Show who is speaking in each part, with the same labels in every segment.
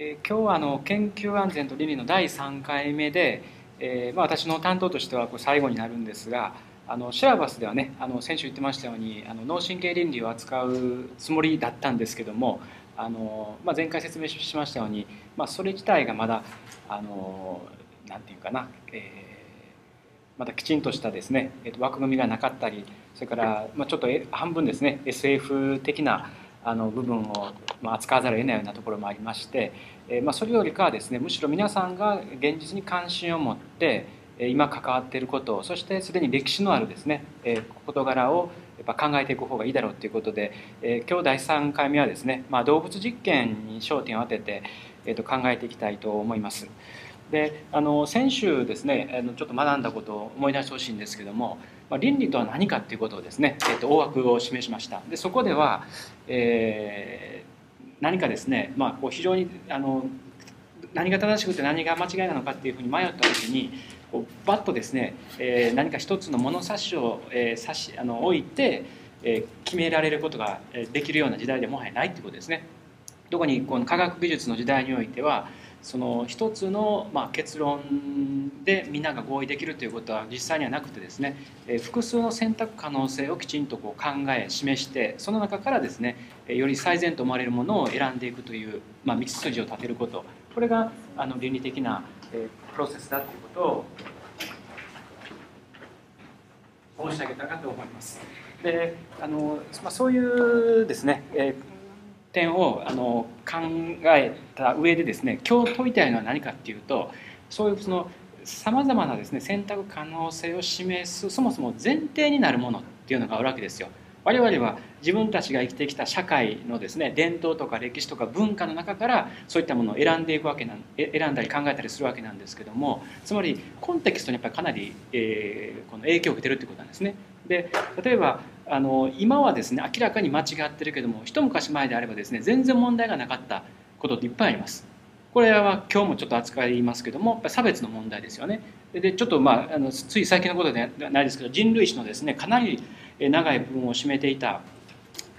Speaker 1: えー、今日はあの研究安全と倫理の第3回目で、えーまあ、私の担当としてはこれ最後になるんですがあのシェアバスではねあの先週言ってましたようにあの脳神経倫理を扱うつもりだったんですけどもあの、まあ、前回説明しましたように、まあ、それ自体がまだあのなんていうかな、えー、まだきちんとしたですね、えー、枠組みがなかったりそれから、まあ、ちょっと半分ですね SF 的なあの部分を扱わざるを得ないようなところもありまして、えまあ、それよりかはですねむしろ皆さんが現実に関心を持って今関わっていることそしてすでに歴史のあるですね事柄をやっぱ考えていく方がいいだろうということで、え今日第3回目はですね、まあ、動物実験に焦点を当てて、えー、と考えていきたいと思います。であの先週ですねあのちょっと学んだことを思い出してほしいんですけどもまあ、倫理とは何かっていうことをですね、えー、と大枠を示しましたでそこでは、えー、何かですね、まあ、こう非常にあの何が正しくて何が間違いなのかっていうふうに迷った時にこうバッとですね、えー、何か一つの物差しを、えー、差しあの置いて、えー、決められることができるような時代でもはやないっていうことですね。特にこの科学技術の時代においてはその一つのまあ結論でみんなが合意できるということは実際にはなくてですね複数の選択可能性をきちんとこう考え示してその中からですねより最善と思われるものを選んでいくという、まあ、道筋を立てることこれがあの倫理的なプロセスだということを申し上げたかと思います。であのまあ、そういうですね、えー点をあの考えた上でですね今日問いたいのは何かっていうとそういうそのさまざまなですね選択可能性を示すそもそも前提になるものっていうのがあるわけですよ。我々は自分たちが生きてきた社会のですね伝統とか歴史とか文化の中からそういったものを選んでいくわけなん選んだり考えたりするわけなんですけどもつまりコンテキストにやっぱりかなり、えー、この影響を受けてるってことなんですね。で例えばあの今はですね明らかに間違ってるけども一昔前であればですね全然問題がなかったことっていっぱいあります。これは今日もちょっと扱いますけども差別の問題ですよね。でちょっとまああのつい最近のことではないですけど人類史のですねかなり長い部分を占めていた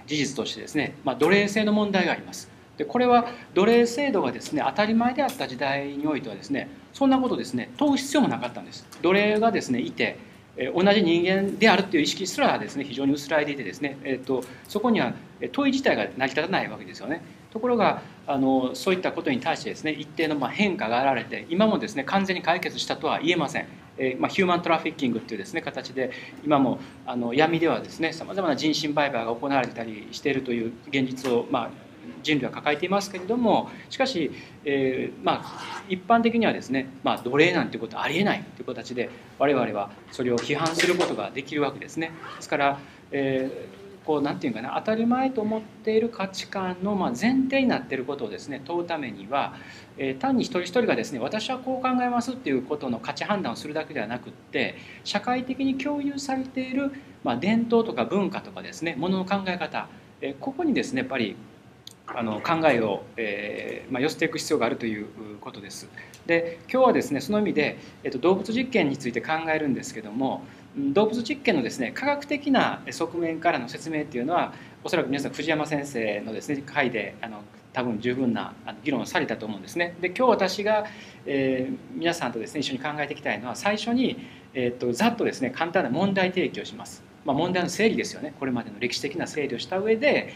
Speaker 1: 事実としてですね、まあ、奴隷制の問題があります。でこれは奴隷制度がですね当たり前であった時代においてはですねそんなことですね問う必要もなかったんです。奴隷がですねいて同じ人間であるという意識すらですね非常に薄らいでいてですね、えーと、そこには問い自体が成り立たないわけですよね。ところがあのそういったことに対してですね一定のま変化が現れて今もですね完全に解決したとは言えません。えー、まあ、ヒューマントラフィッキングっていうですね形で今もあの闇ではですねさまざまな人身売買が行われたりしているという現実を、まあ、人類は抱えていますけれどもしかし、えー、まあ、一般的にはですね、まあ、奴隷なんていうことはありえないという形で我々はそれを批判することができるわけですね。ですから、えーこうなんていうかな当たり前と思っている価値観のま前提になっていることをですね問うためには、え単に一人一人がですね私はこう考えますっていうことの価値判断をするだけではなくって社会的に共有されている、ま伝統とか文化とかですねものの考え方、ここにですねやっぱりあの考えを、えーまあ、寄せていく必要があるということです。で今日はですねその意味で、えっと、動物実験について考えるんですけども動物実験のですね科学的な側面からの説明っていうのはおそらく皆さん藤山先生のですね回であの多分十分な議論をされたと思うんですね。で今日私が、えー、皆さんとですね一緒に考えていきたいのは最初に、え、っとざっとですね簡単な問題提起をします。まあ、問題の整理ですよね。これまでの歴史的な整理をした上で、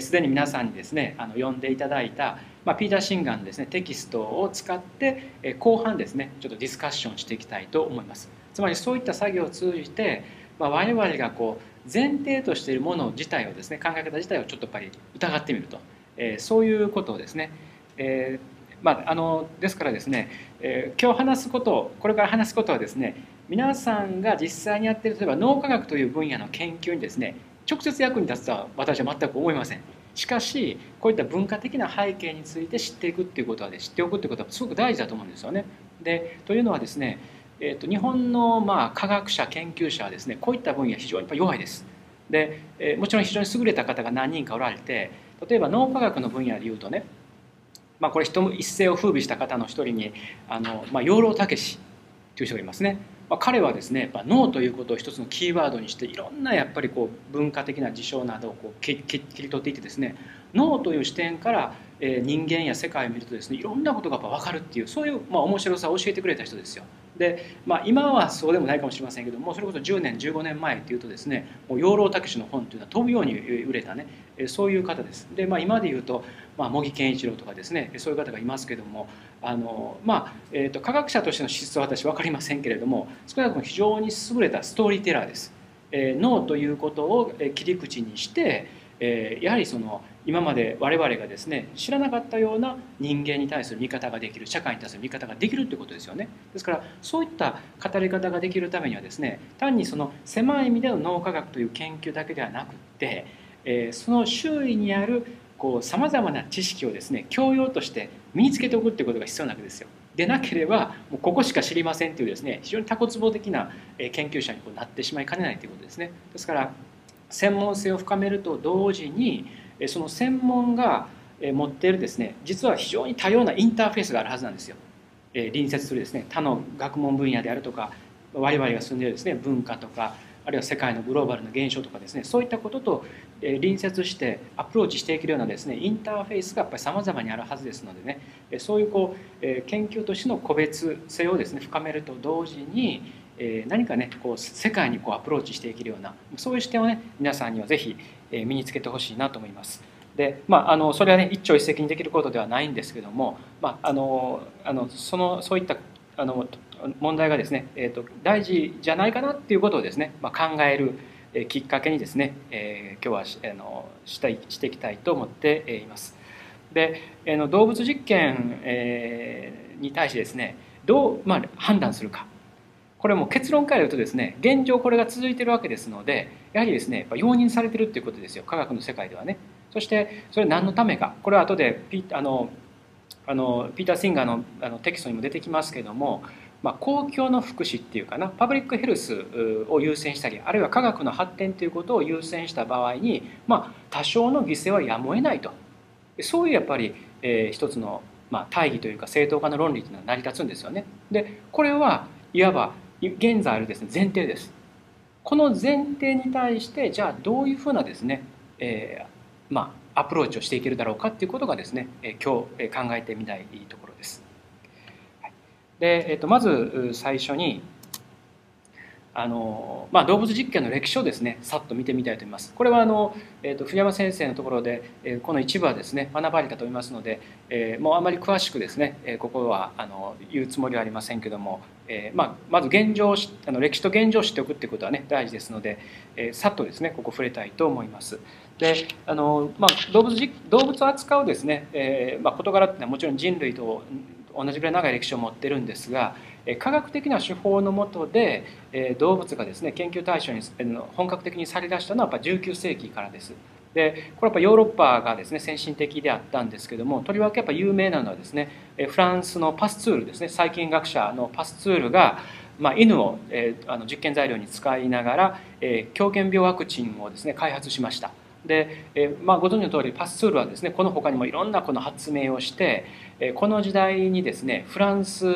Speaker 1: すでに皆さんにですねあの読んでいただいた、まあ、ピーター・シンガンのですねテキストを使って、え後半ですねちょっとディスカッションしていきたいと思います。つまりそういった作業を通じて、まあ、我々がこう前提としているもの自体をですね考え方自体をちょっとやっぱり疑ってみると、えー、そういうことをですね、えーまあ、あのですからですね、えー、今日話すことこれから話すことはですね皆さんが実際にやってる例えば脳科学という分野の研究にですね直接役に立つとは私は全く思いません。しかしこういった文化的な背景について知っていくっていうことはね知っておくっていうことはすごく大事だと思うんですよね。でというのはですね、えーと、日本のまあ科学者研究者はですねこういった分野非常に弱いです。で、えー、もちろん非常に優れた方が何人かおられて例えば脳科学の分野でいうとね、まあ、これ一世を風靡した方の一人にあの、まあ、養老孟司という人がいますね。まあ、彼はですねやっぱ脳ということを一つのキーワードにしていろんなやっぱりこう文化的な事象などをこう切り取っていってですね脳という視点から人間や世界を見るとですねいろんなことがやっぱ分かるっていうそういう、まあ、面白さを教えてくれた人ですよ。で、まあ、今はそうでもないかもしれませんけどもそれこそ10年15年前っていうとですねもう養老たけしの本というのは飛ぶように売れたねそういう方です。で、まあ、今で言うと、まあ、茂木健一郎とかですねそういう方がいますけどもあの、まあえーと、科学者としての資質は私分かりませんけれども少なくとも非常に優れたストーリーテラーです。えー、脳ということを切り口にして、えー、やはりその今まで我々がですね知らなかったような人間に対する見方ができる社会に対する見方ができるということですよねですからそういった語り方ができるためにはですね単にその狭い意味での脳科学という研究だけではなくって、えー、その周囲にあるさまざまな知識をですね教養として身につけておくっていうことが必要なわけですよ。でなければもうここしか知りませんというですね非常に多骨棒的な研究者にこうなってしまいかねないということですね。ですから専門性を深めると同時にその専門が持っているですね実は非常に多様なインターフェースがあるはずなんですよ。隣接するですね他の学問分野であるとか我々が住んでいるですね文化とかあるいは世界のグローバルな現象とかですねそういったことと隣接してアプローチしていけるようなですねインターフェースがやっぱり様々にあるはずですのでねそういうこう研究としての個別性をですね深めると同時に何かねこう世界にこうアプローチしていけるようなそういう視点をね皆さんにはぜひ身につけてほしいなと思います。でまあ、あのそれはね一朝一夕にできることではないんですけども、まあ、あのあのそのそういったあの問題がですね、えーと、大事じゃないかなっていうことをですね、まあ、考えるきっかけにですね、えー、今日はあのしたいしていきたいと思っています。で、えー、の動物実験、えー、に対してですねどう、まあ、判断するか。これも結論から言うとですね現状これが続いてるわけですのでやはりですね容認されてるっていうことですよ。科学の世界ではね。そしてそれ何のためか。これは後でピあのあのピーター・シンガーのあのテキストにも出てきますけども、まあ、公共の福祉っていうかなパブリックヘルスを優先したりあるいは科学の発展ということを優先した場合に、まあ、多少の犠牲はやむを得ないとそういうやっぱり、えー、一つの、まあ、大義というか正当化の論理というのは成り立つんですよね。でこれはいわば現在あるですね前提です。この前提に対してじゃあどういうふうなですね、えー、まあアプローチをしていけるだろうかっていうことがですね、え今日考えてみたいところで。えー、とまず最初にあのまあ、動物実験の歴史をですねさっと見てみたいと思います。これはあの、えーと、藤山先生のところで、え、この一部はですね学ばれたと思いますので、えー、もうあまり詳しくですね、え、ここはあの言うつもりはありませんけども、えーまあ、まず現状あの歴史と現状を知っておくっていうことはね大事ですので、えー、さっとですねここ触れたいと思います。であの、まあ、動物動物を扱うですね、えーまあ、事柄っていうのはもちろん人類と同じぐらい長い歴史を持ってるんですが科学的な手法のもとで動物がですね研究対象に本格的にされだしたのはやっぱ19世紀からです。でこれはやっぱヨーロッパがですね先進的であったんですけどもとりわけやっぱ有名なのはですねフランスのパスツールですね細菌学者のパスツールが、まあ、犬を、えー、あの実験材料に使いながら、えー、狂犬病ワクチンをですね開発しました。で、えまあ、ご存知の通りパスツールはですねこの他にもいろんなこの発明をして、えこの時代にですねフランス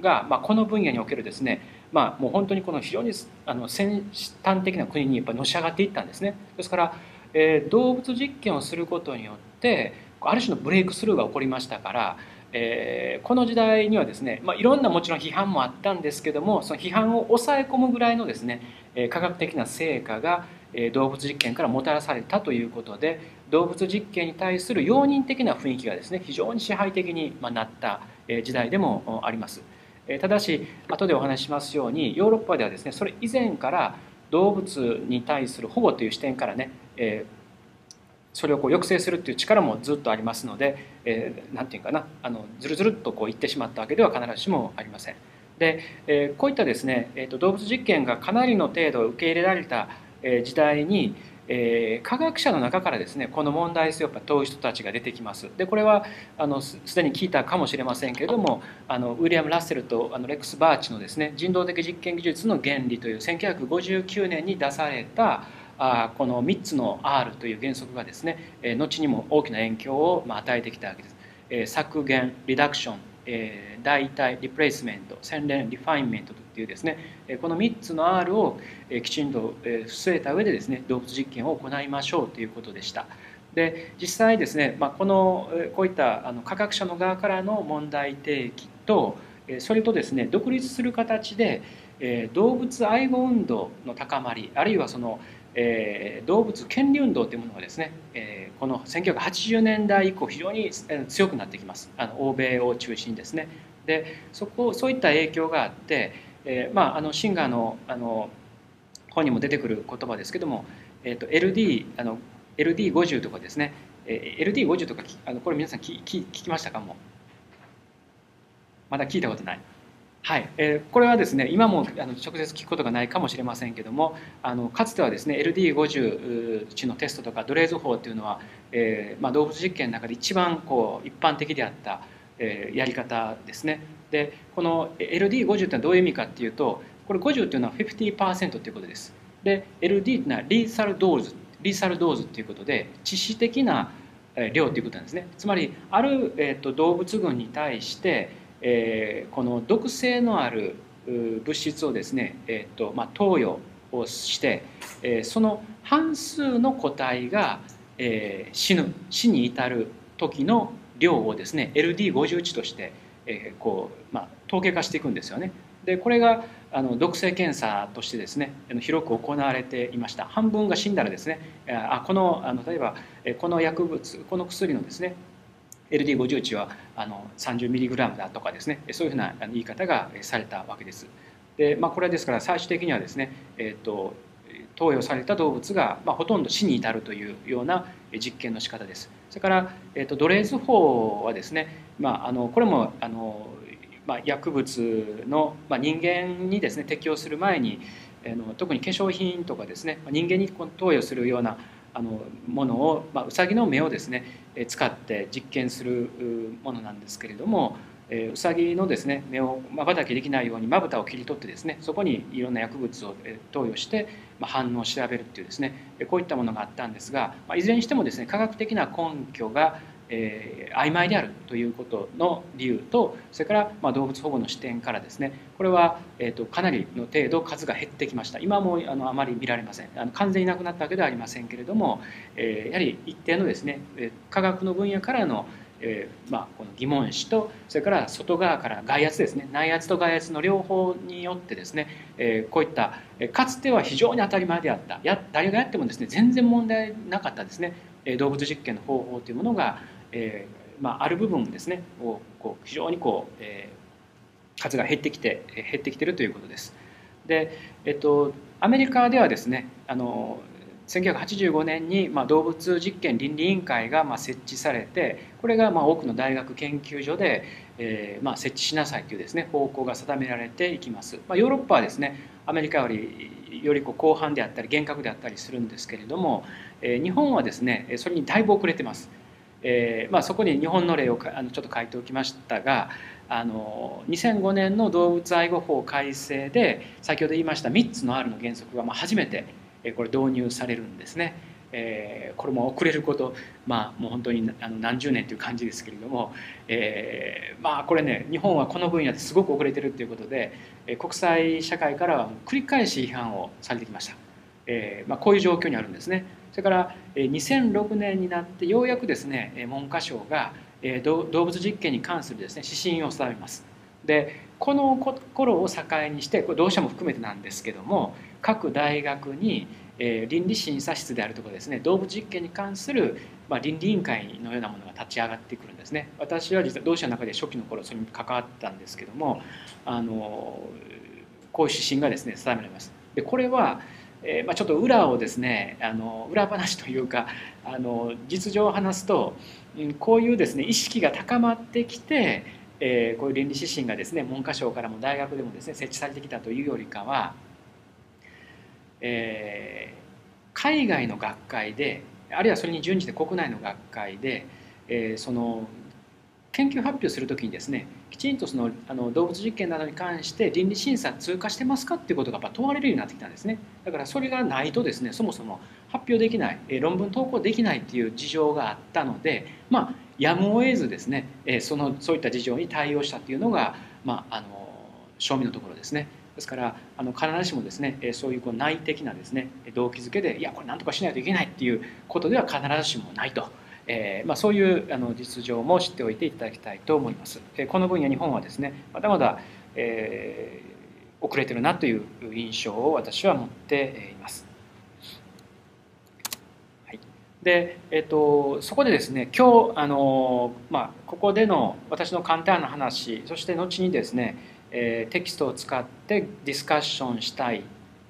Speaker 1: が、まあ、この分野におけるですねまあ、もう本当にこの非常にあの先端的な国にやっぱのし上がっていったんですね。ですから、え、動物実験をすることによってある種のブレイクスルーが起こりましたから、えー、この時代にはですね、まあ、いろんなもちろん批判もあったんですけどもその批判を抑え込むぐらいのですね科学的な成果が動物実験からもたらされたということで動物実験に対する容認的な雰囲気がですね非常に支配的になった時代でもあります。ただし後でお話ししますようにヨーロッパではですねそれ以前から動物に対する保護という視点からねそれをこう抑制するっていう力もずっとありますので何、えー、て言うかなあのずるずるっとこう言ってしまったわけでは必ずしもありません。で、えー、こういったですね、えーと動物実験がかなりの程度受け入れられた時代に、えー、科学者の中からですねこの問題性をやっぱ問う人たちが出てきます。でこれはあのすでに聞いたかもしれませんけれどもあのウィリアム・ラッセルとあのレックス・バーチのですね人道的実験技術の原理という1959年に出されたあこの3つの R という原則がですね、えー、後にも大きな影響を、まあ、与えてきたわけです。えー、削減 reduction えー、代替 replacement 洗練 refinement というですねこの3つの R をきちんと据えた上でですね動物実験を行いましょうということでした。で実際ですね、まあ、このこういったあの科学者の側からの問題提起とそれとですね独立する形で動物愛護運動の高まりあるいはそのえ動物権利運動というものがですね、えこの1980年代以降非常に強くなってきますあの欧米を中心にですねでそこそういった影響があって、えまあ、あのシンガーのあの本にも出てくる言葉ですけども、えーと、LD あの LD50 とかですね、え LD50 とかあのこれ皆さん聞聞きましたか？もまだ聞いたことない。はい、えー、これはですね今もあの直接聞くことがないかもしれませんけどもあのかつてはですね LD50 値のテストとかドレーズ法っていうのは、えーまあ、動物実験の中で一番こう一般的であった、えー、やり方ですね。でこの LD50 っていうのはどういう意味かっていうとこれ50っていうのは50%っていうことです。で LD っていうのはリーサルドーズリーサルドーズっていうことで致死的な量ということなんですね。つまりある、えーと、動物群に対して、えー、この毒性のある物質をですね、えーとまあ、投与をして、えー、その半数の個体が、えー、死ぬ死に至る時の量をですね LD50 値として、えー、こう、まあ、統計化していくんですよね。でこれがあの毒性検査としてですね広く行われていました半分が死んだらですねあこのあの例えばこの薬物この薬のですね LD50 値はあの 30mg だとかですねそういうふうな言い方がされたわけです。でまあ、これはですから最終的にはですね、えーと、投与された動物が、まあ、ほとんど死に至るというような実験の仕方です。それから、えーと、ドレーズ法はですね、まあ、あのこれもあのまあ、薬物の、まあ、人間にですね適用する前にあの特に化粧品とかですね人間に投与するようなあのものを、まあ、うさぎの目をですね使って実験するものなんですけれどもうさぎのですね目をまばたきできないようにまぶたを切り取ってですねそこにいろんな薬物を投与して反応を調べるっていうですねこういったものがあったんですがいずれにしてもですね科学的な根拠がえー、曖昧であるということの理由とそれから、まあ、動物保護の視点からですねこれは、えーと、かなりの程度数が減ってきました。今もあのあまり見られません。あの完全になくなったわけではありませんけれども、えー、やはり一定のですね科学の分野からのえーまあ、この疑問視とそれから外側から外圧ですね。内圧と外圧の両方によってですね、えー、こういったかつては非常に当たり前であった。や誰がやってもですね全然問題なかったですね。動物実験の方法というものがえーまあ、ある部分ですねをこう非常にこう、えー、数が減ってきて減ってきてるということです。で、えっと、アメリカではですねあの1985年に、まあ、動物実験倫理委員会が、まあ、設置されてこれが、まあ、多くの大学研究所で、えーまあ、設置しなさいというですね方向が定められていきます。まあ、ヨーロッパはですねアメリカよりよりこう広範であったり厳格であったりするんですけれども、えー、日本はですねそれにだいぶ遅れてます。えーまあ、そこに日本の例をあのちょっと書いておきましたがあの2005年の動物愛護法改正で先ほど言いました3つの R の原則がまあ初めてこれ導入されるんですね。えー、これも遅れることまあもう本当にあの何十年という感じですけれども、えー、まあこれね日本はこの分野ですごく遅れてるということで国際社会からは繰り返し批判をされてきました。えーまあ、こういう状況にあるんですね。それから2006年になってようやくですね文科省が動物実験に関するですね指針を定めます。でこの頃を境にしてこれ同社も含めてなんですけども各大学に倫理審査室であるとかですね動物実験に関する、まあ、倫理委員会のようなものが立ち上がってくるんですね私は実は同社の中で初期の頃それに関わったんですけどもあのこういう指針がですね定められますでこれはえー、まあ、ちょっと裏をですねあの裏話というかあの実情を話すと、うん、こういうですね意識が高まってきて、えー、こういう倫理指針がですね文科省からも大学でもですね設置されてきたというよりかは、えー、海外の学会であるいはそれに準じて国内の学会で、えー、その研究発表する時にですねきちんとそのあの動物実験などに関して倫理審査通過してますかっていうことがやっぱ問われるようになってきたんですねだからそれがないとですねそもそも発表できない論文投稿できないっていう事情があったのでまあやむを得ずですねそのそういった事情に対応したっていうのが、まあ、あの正味のところですねですからあの必ずしもですねそういうこう内的なですね動機づけでいやこれ何とかしないといけないっていうことでは必ずしもないと。えーまあ、そういうあの実情も知っておいていただきたいと思います。この分野日本はですねまだまだ、えー、遅れてるなという印象を私は持っています。はい、で、えーと、そこでですね今日あの、まあ、ここでの私の簡単な話そして後にですね、えー、テキストを使ってディスカッションしたい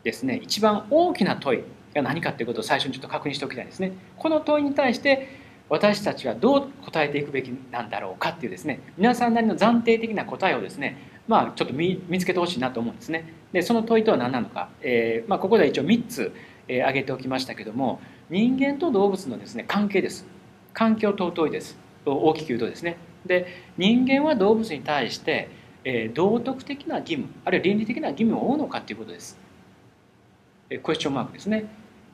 Speaker 1: ですね一番大きな問いが何かということを最初にちょっと確認しておきたいですね。この問いに対して私たちはどう答えていくべきなんだろうかっていうですね皆さんなりの暫定的な答えをですねまあちょっと見つけてほしいなと思うんですね。でその問いとは何なのか、えーまあ、ここでは一応3つ、えー、挙げておきましたけども人間と動物のですね関係です。環境尊いです。大きく言うとですね。で人間は動物に対して、えー、道徳的な義務あるいは倫理的な義務を負うのかということです、えー、クエスチョンマークですね、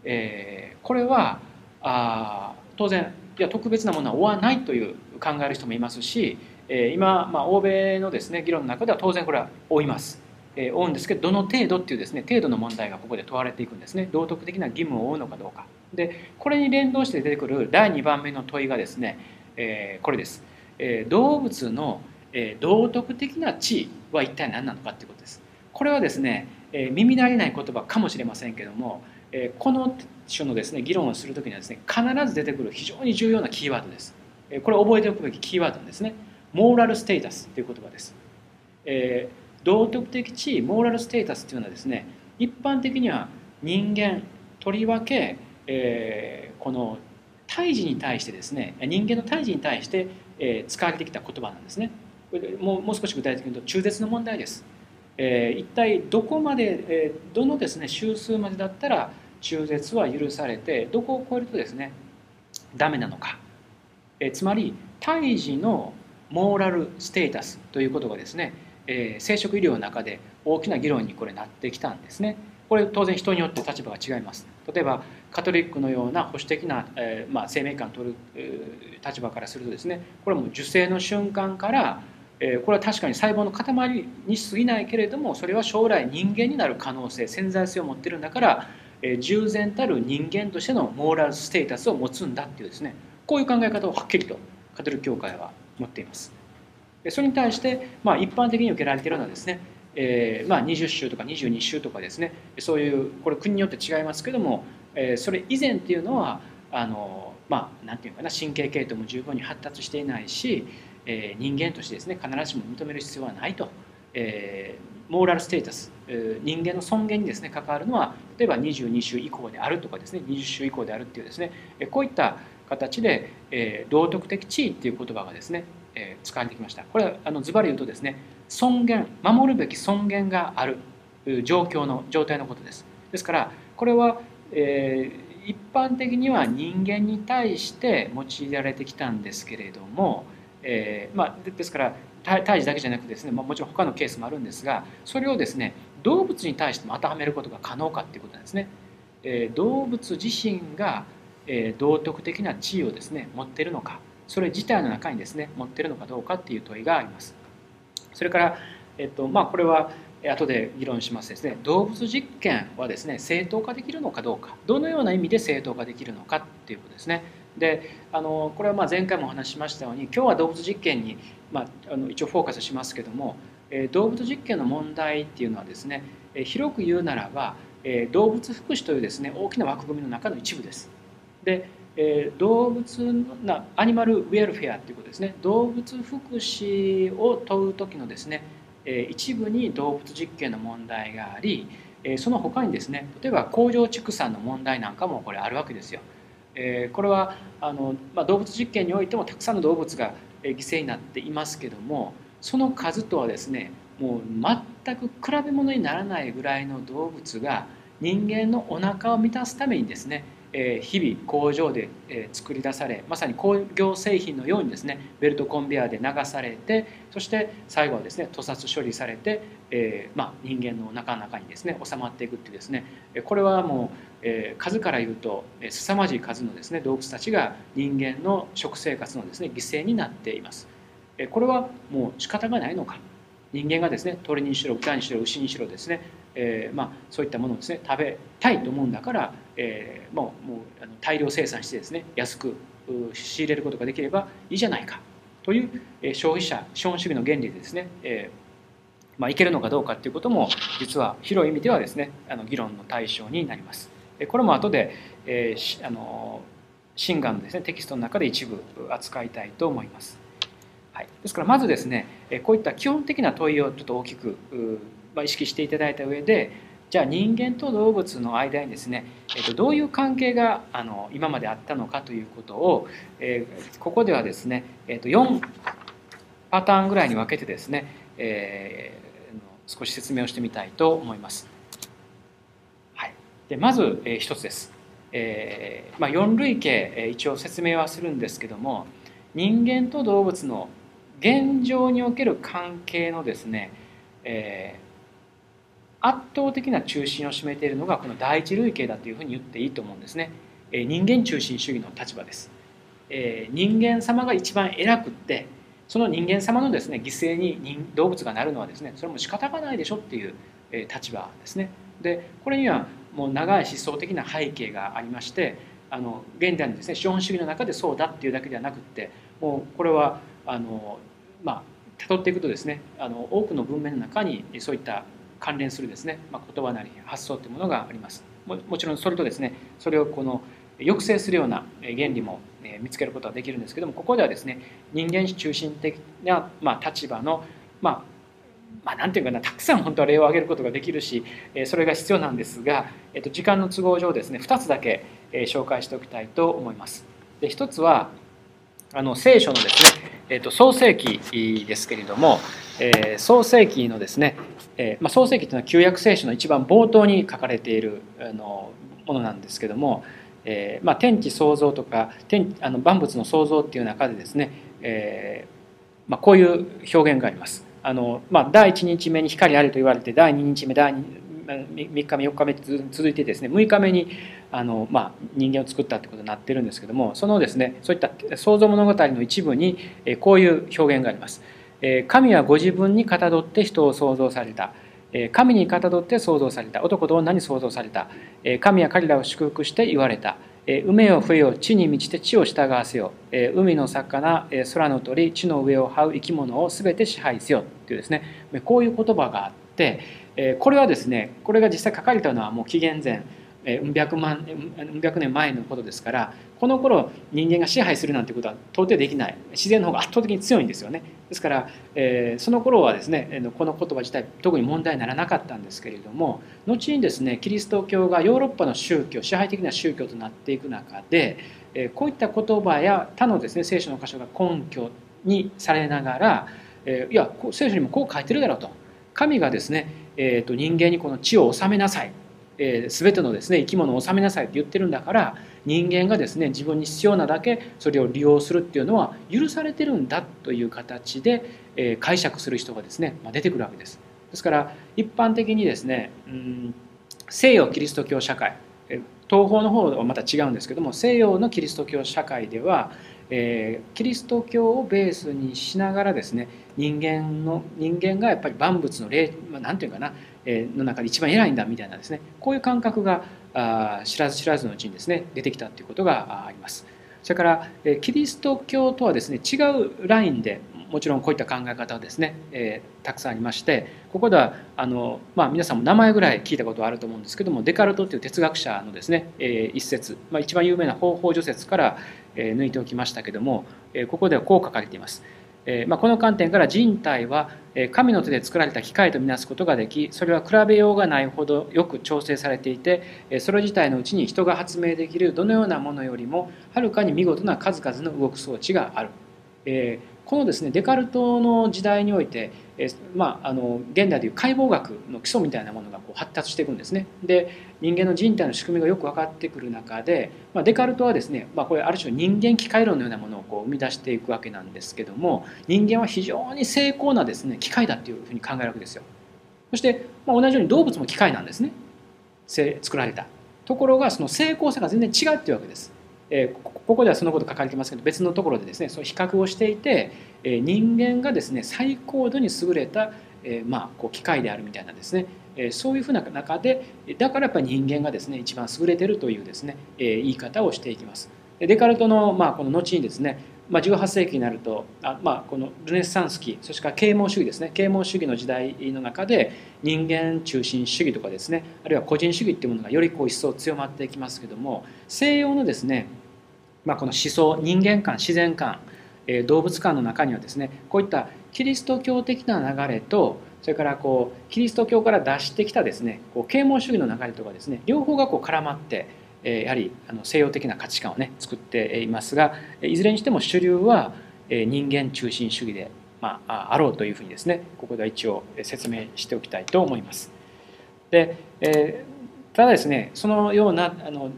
Speaker 1: えー、これはあ当然いや特別なものは追わないという考える人もいますし今、まあ、欧米のですね議論の中では当然これは追います。え追うんですけどどの程度っていうですね程度の問題がここで問われていくんですね。道徳的な義務を負うのかどうか。でこれに連動して出てくる第2番目の問いがですね、えー、これです、えー、動物の、えー、道徳的な地位は一体何なのかっていうことです。これはですね、え耳慣れない言葉かもしれませんけども、えこの種のですね議論をする時にはですね必ず出てくる非常に重要なキーワードです。これ覚えておくべきキーワードですね。モーラルステータスという言葉です。えー、道徳的地位モーラルステータスというのはですね一般的には人間とりわけ、えー、この胎児に対してですね人間の胎児に対して、えー、使われてきた言葉なんですねこれ。もうもう少し具体的に言うと中絶の問題です。えー、一体どこまで、えー、どのですね周数までだったら中絶は許されてどこを超えるとですねダメなのかえつまり胎児のモーラルステータスということがですね、えー、生殖医療の中で大きな議論にこれなってきたんですね。これ当然人によって立場が違います。例えばカトリックのような保守的な、えーまあ、生命感を取る、えー、立場からするとですねこれはもう受精の瞬間から、えー、これは確かに細胞の塊に過ぎないけれどもそれは将来人間になる可能性潜在性を持ってるんだから従前たる人間としてのモーラルステータスを持つんだっていうですねこういう考え方をはっきりとカトリック教会は持っています。それに対して、まあ、一般的に受けられているのはですね、えーまあ、20州とか22州とかですねそういうこれ国によって違いますけども、えー、それ以前っていうのはあのまあなんていうかな神経系統も十分に発達していないし、えー、人間としてですね必ずしも認める必要はないと、えー、モーラルステータス人間の尊厳にですね関わるのは例えば22週以降であるとかですね20週以降であるっていうですねこういった形で、え道徳的地位っていう言葉がですね、え使われてきました。これはあのズバリ言うとですね尊厳守るべき尊厳がある状況の状態のことです。ですからこれは、えー、一般的には人間に対して用いられてきたんですけれども、えー、まあ、ですから胎児だけじゃなくてですね、まあ、もちろん他のケースもあるんですがそれをですね動物に対しても当てはめることが可能かっていうことなんですね。えー、動物自身が、えー、道徳的な地位をですね持っているのかそれ自体の中にですね持っているのかどうかっていう問いがあります。それから、えっとまあ、これは後で議論しますですね動物実験はですね正当化できるのかどうかどのような意味で正当化できるのかっていうことですね。であのこれはまあ前回もお話ししましたように今日は動物実験に、まあ、あの一応フォーカスしますけども、動物実験の問題っていうのはですね、広く言うならば、動物福祉というですね大きな枠組みの中の一部です。で、動物なアニマルウェルフェアっていうことですね動物福祉を問う時のですね、一部に動物実験の問題がありその他にですね例えば工場畜産の問題なんかもこれあるわけですよ。これはあの、まあ、動物実験においてもたくさんの動物が犠牲になっていますけどもその数とはですねもう全く比べ物にならないぐらいの動物が人間のお腹を満たすためにですね日々工場で作り出されまさに工業製品のようにですねベルトコンベヤーで流されてそして最後はですね屠殺処理されて、えー、まあ、人間のお腹の中にですね収まっていくっていうですねこれはもう、え数から言うと凄まじい数のですね動物たちが人間の食生活のですね犠牲になっています。これはもう仕方がないのか人間がですね鳥にしろ豚にしろ牛にしろですね、えーまあ、そういったものをですね食べたいと思うんだから、えー、もうもうあの大量生産してですね安く仕入れることができればいいじゃないかという、え、消費者資本主義の原理でですね、えーまあ、いけるのかどうかということも実は広い意味ではですねあの議論の対象になります。これも後で、えー、あのシンガンのですねテキストの中で一部扱いたいと思います。はい、ですからまずですねこういった基本的な問いをちょっと大きく、意識していただいた上でじゃあ人間と動物の間にですね、えー、とどういう関係があの今まであったのかということを、え、ここではですね、えー、と4パターンぐらいに分けてですね、えー、少し説明をしてみたいと思います。はい、でまず、え、一つです。えまあ、4類型、え、一応説明はするんですけども人間と動物の現状における関係のですね、えー、圧倒的な中心を占めているのがこの第一類型だというふうに言っていいと思うんですね、えー、人間中心主義の立場です、えー、人間様が一番偉くってその人間様のですね犠牲に動物がなるのはですねそれも仕方がないでしょっていう、え立場ですね。でこれにはもう長い思想的な背景がありましてあの現代のですね資本主義の中でそうだっていうだけではなくってもうこれはあのまあ辿っていくとですねあの多くの文明の中にそういった関連するですね、まあ、言葉なり発想というものがありますももちろんそれとですねそれをこの抑制するような原理も見つけることはできるんですけどもここではですね人間中心的な、まあ、立場の、まあ、まあ、なんていうかなたくさん本当は例を挙げることができるしそれが必要なんですが、えっと、時間の都合上ですね2つだけ紹介しておきたいと思います。で1つはあの聖書のですね、えっと、創世記ですけれども、えー、創世記のですね、えーまあ、創世記というのは旧約聖書の一番冒頭に書かれているあのものなんですけども、えーまあ、天地創造とか天あの万物の創造っていう中でですね、えーまあ、こういう表現があります。あの、まあ、第1日目に光ありと言われて第2日目第3日目4日目続いてですね6日目にあの、まあ、人間を作ったってことになってるんですけどもそのですねそういった創造物語の一部にこういう表現があります。神はご自分にかたどって人を創造された。神にかたどって創造された。男と女に創造された。神は彼らを祝福して言われた。海を冬を地に満ちて地を従わせよ海の魚空の鳥地の上を這う生き物を全て支配せよっていうですねこういう言葉があってこれはですねこれが実際書かれたのはもう紀元前うん百万うん百年前のことですからこの頃人間が支配するなんてことは到底できない。自然の方が圧倒的に強いんですよね。ですから、えー、その頃はですねこの言葉自体特に問題にならなかったんですけれども後にですねキリスト教がヨーロッパの宗教支配的な宗教となっていく中で、えー、こういった言葉や他のですね聖書の箇所が根拠にされながら、えー、いや聖書にもこう書いてるだろうと。神がですね、えーと、人間にこの地を治めなさい。えー、全てのですね生き物を治めなさいって言ってるんだから人間がですね自分に必要なだけそれを利用するっていうのは許されてるんだという形で、えー、解釈する人がですね、まあ、出てくるわけです。ですから一般的にですね、うん、西洋キリスト教社会東方の方はまた違うんですけども西洋のキリスト教社会では、えー、キリスト教をベースにしながらですね人間の人間がやっぱり万物の霊、まあ、なんていうかなの中で一番偉いんだみたいなですねこういう感覚が知らず知らずのうちにですね出てきたということがあります。それからキリスト教とはですね違うラインでもちろんこういった考え方はですね、えー、たくさんありましてここではあの、まあ、皆さんも名前ぐらい聞いたことはあると思うんですけどもデカルトという哲学者のですね、えー、一節、まあ、一番有名な方法除説から、えー、抜いておきましたけども、え、ここではこう書かれています。えまあ、この観点から人体は神の手で作られた機械とみなすことができそれは比べようがないほどよく調整されていてそれ自体のうちに人が発明できるどのようなものよりもはるかに見事な数々の動く装置がある。えこのですねデカルトの時代において、えまあ、あの現代でいう解剖学の基礎みたいなものがこう発達していくんですね。で人間の人体の仕組みがよく分かってくる中で、まあ、デカルトはですね、まあ、これある種人間機械論のようなものをこう生み出していくわけなんですけども人間は非常に精巧なですね機械だっていうふうに考えるわけですよ。そして、まあ、同じように動物も機械なんですね作られた。ところがその精巧さが全然違うっていうわけです。えー、ここではそのこと書かれてますけど別のところでですねその比較をしていて、人間がですね最高度に優れたえ、まあこう機械であるみたいなですね、そういうふうな中でだからやっぱり人間がですね一番優れてるというですね、言い方をしていきます。デカルトの、まあ、この後にですねまあ、18世紀になるとあ、まあ、このルネッサンス期そしてから啓蒙主義ですね啓蒙主義の時代の中で人間中心主義とかですねあるいは個人主義っていうものがよりこう一層強まっていきますけども西洋のですね、まあ、この思想人間観自然観動物観の中にはですねこういったキリスト教的な流れとそれからこうキリスト教から脱してきたですねこう啓蒙主義の流れとかですね両方がこう絡まってやはり西洋的な価値観をね作っていますがいずれにしても主流は人間中心主義で、まあ、あろうというふうにですねここでは一応説明しておきたいと思います。で、えただですねそのようなあの、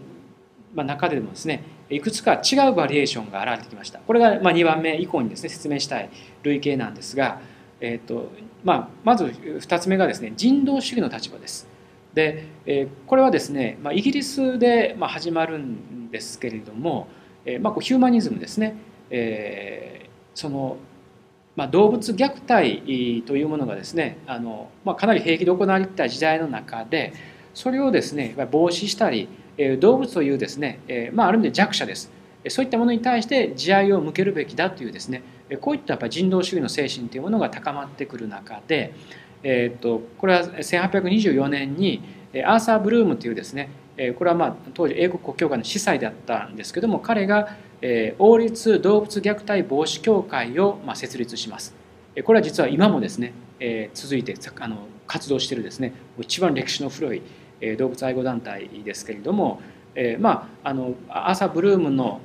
Speaker 1: まあ、中でもですねいくつか違うバリエーションが現れてきました。これがま2番目以降にですね説明したい類型なんですが、えーとまあ、まず2つ目がですね人道主義の立場です。で、えこれはですね、まあ、イギリスでま始まるんですけれども、えまあ、こうヒューマニズムですね、えその、まあ、動物虐待というものがですねあの、まあ、かなり平気で行われていた時代の中でそれをですね防止したり動物というですね、えまあ、ある意味で弱者ですそういったものに対して慈愛を向けるべきだというですねこういったやっぱ人道主義の精神というものが高まってくる中でえー、とこれは1824年にアーサー・ブルームというですねこれはまあ当時英国国教会の司祭だったんですけども彼が王立動物虐待防止協会をまあ設立します。これは実は今もですね続いてあの活動しているですね一番歴史の古い動物愛護団体ですけれどもえまああのアサ・ブルームの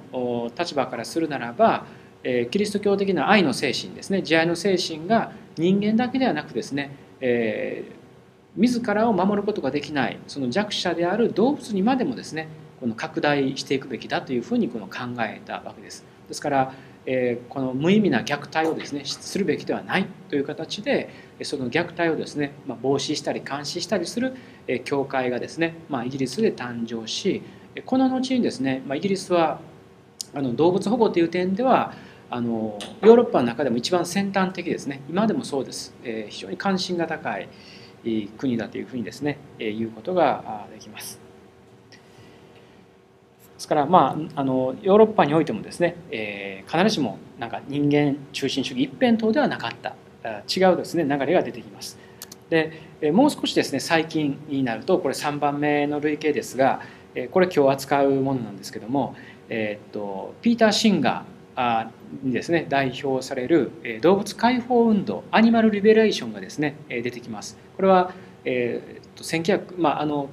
Speaker 1: 立場からするならばえキリスト教的な愛の精神ですね慈愛の精神が人間だけではなくですねえー、自らを守ることができないその弱者である動物にまでもですねこの拡大していくべきだというふうにこの考えたわけです。ですから、え、この無意味な虐待をですねするべきではないという形でその虐待をですね、ま、防止したり監視したりする教会がですね、ま、イギリスで誕生しこの後にですね、ま、イギリスはあの動物保護という点ではあのヨーロッパの中でも一番先端的ですね今でもそうです、えー、非常に関心が高い国だというふうにですね、えー、言うことができます。ですからまああのヨーロッパにおいてもですね、えー、必ずしもなんか人間中心主義一辺倒ではなかった違うですね流れが出てきます。でもう少しですね最近になるとこれ3番目の類型ですがこれ今日扱うものなんですけども、えー、っとピーター・シンガーにですね代表される動物解放運動アニマルリベレーションがですね出てきます。これは、えー、と1900まああの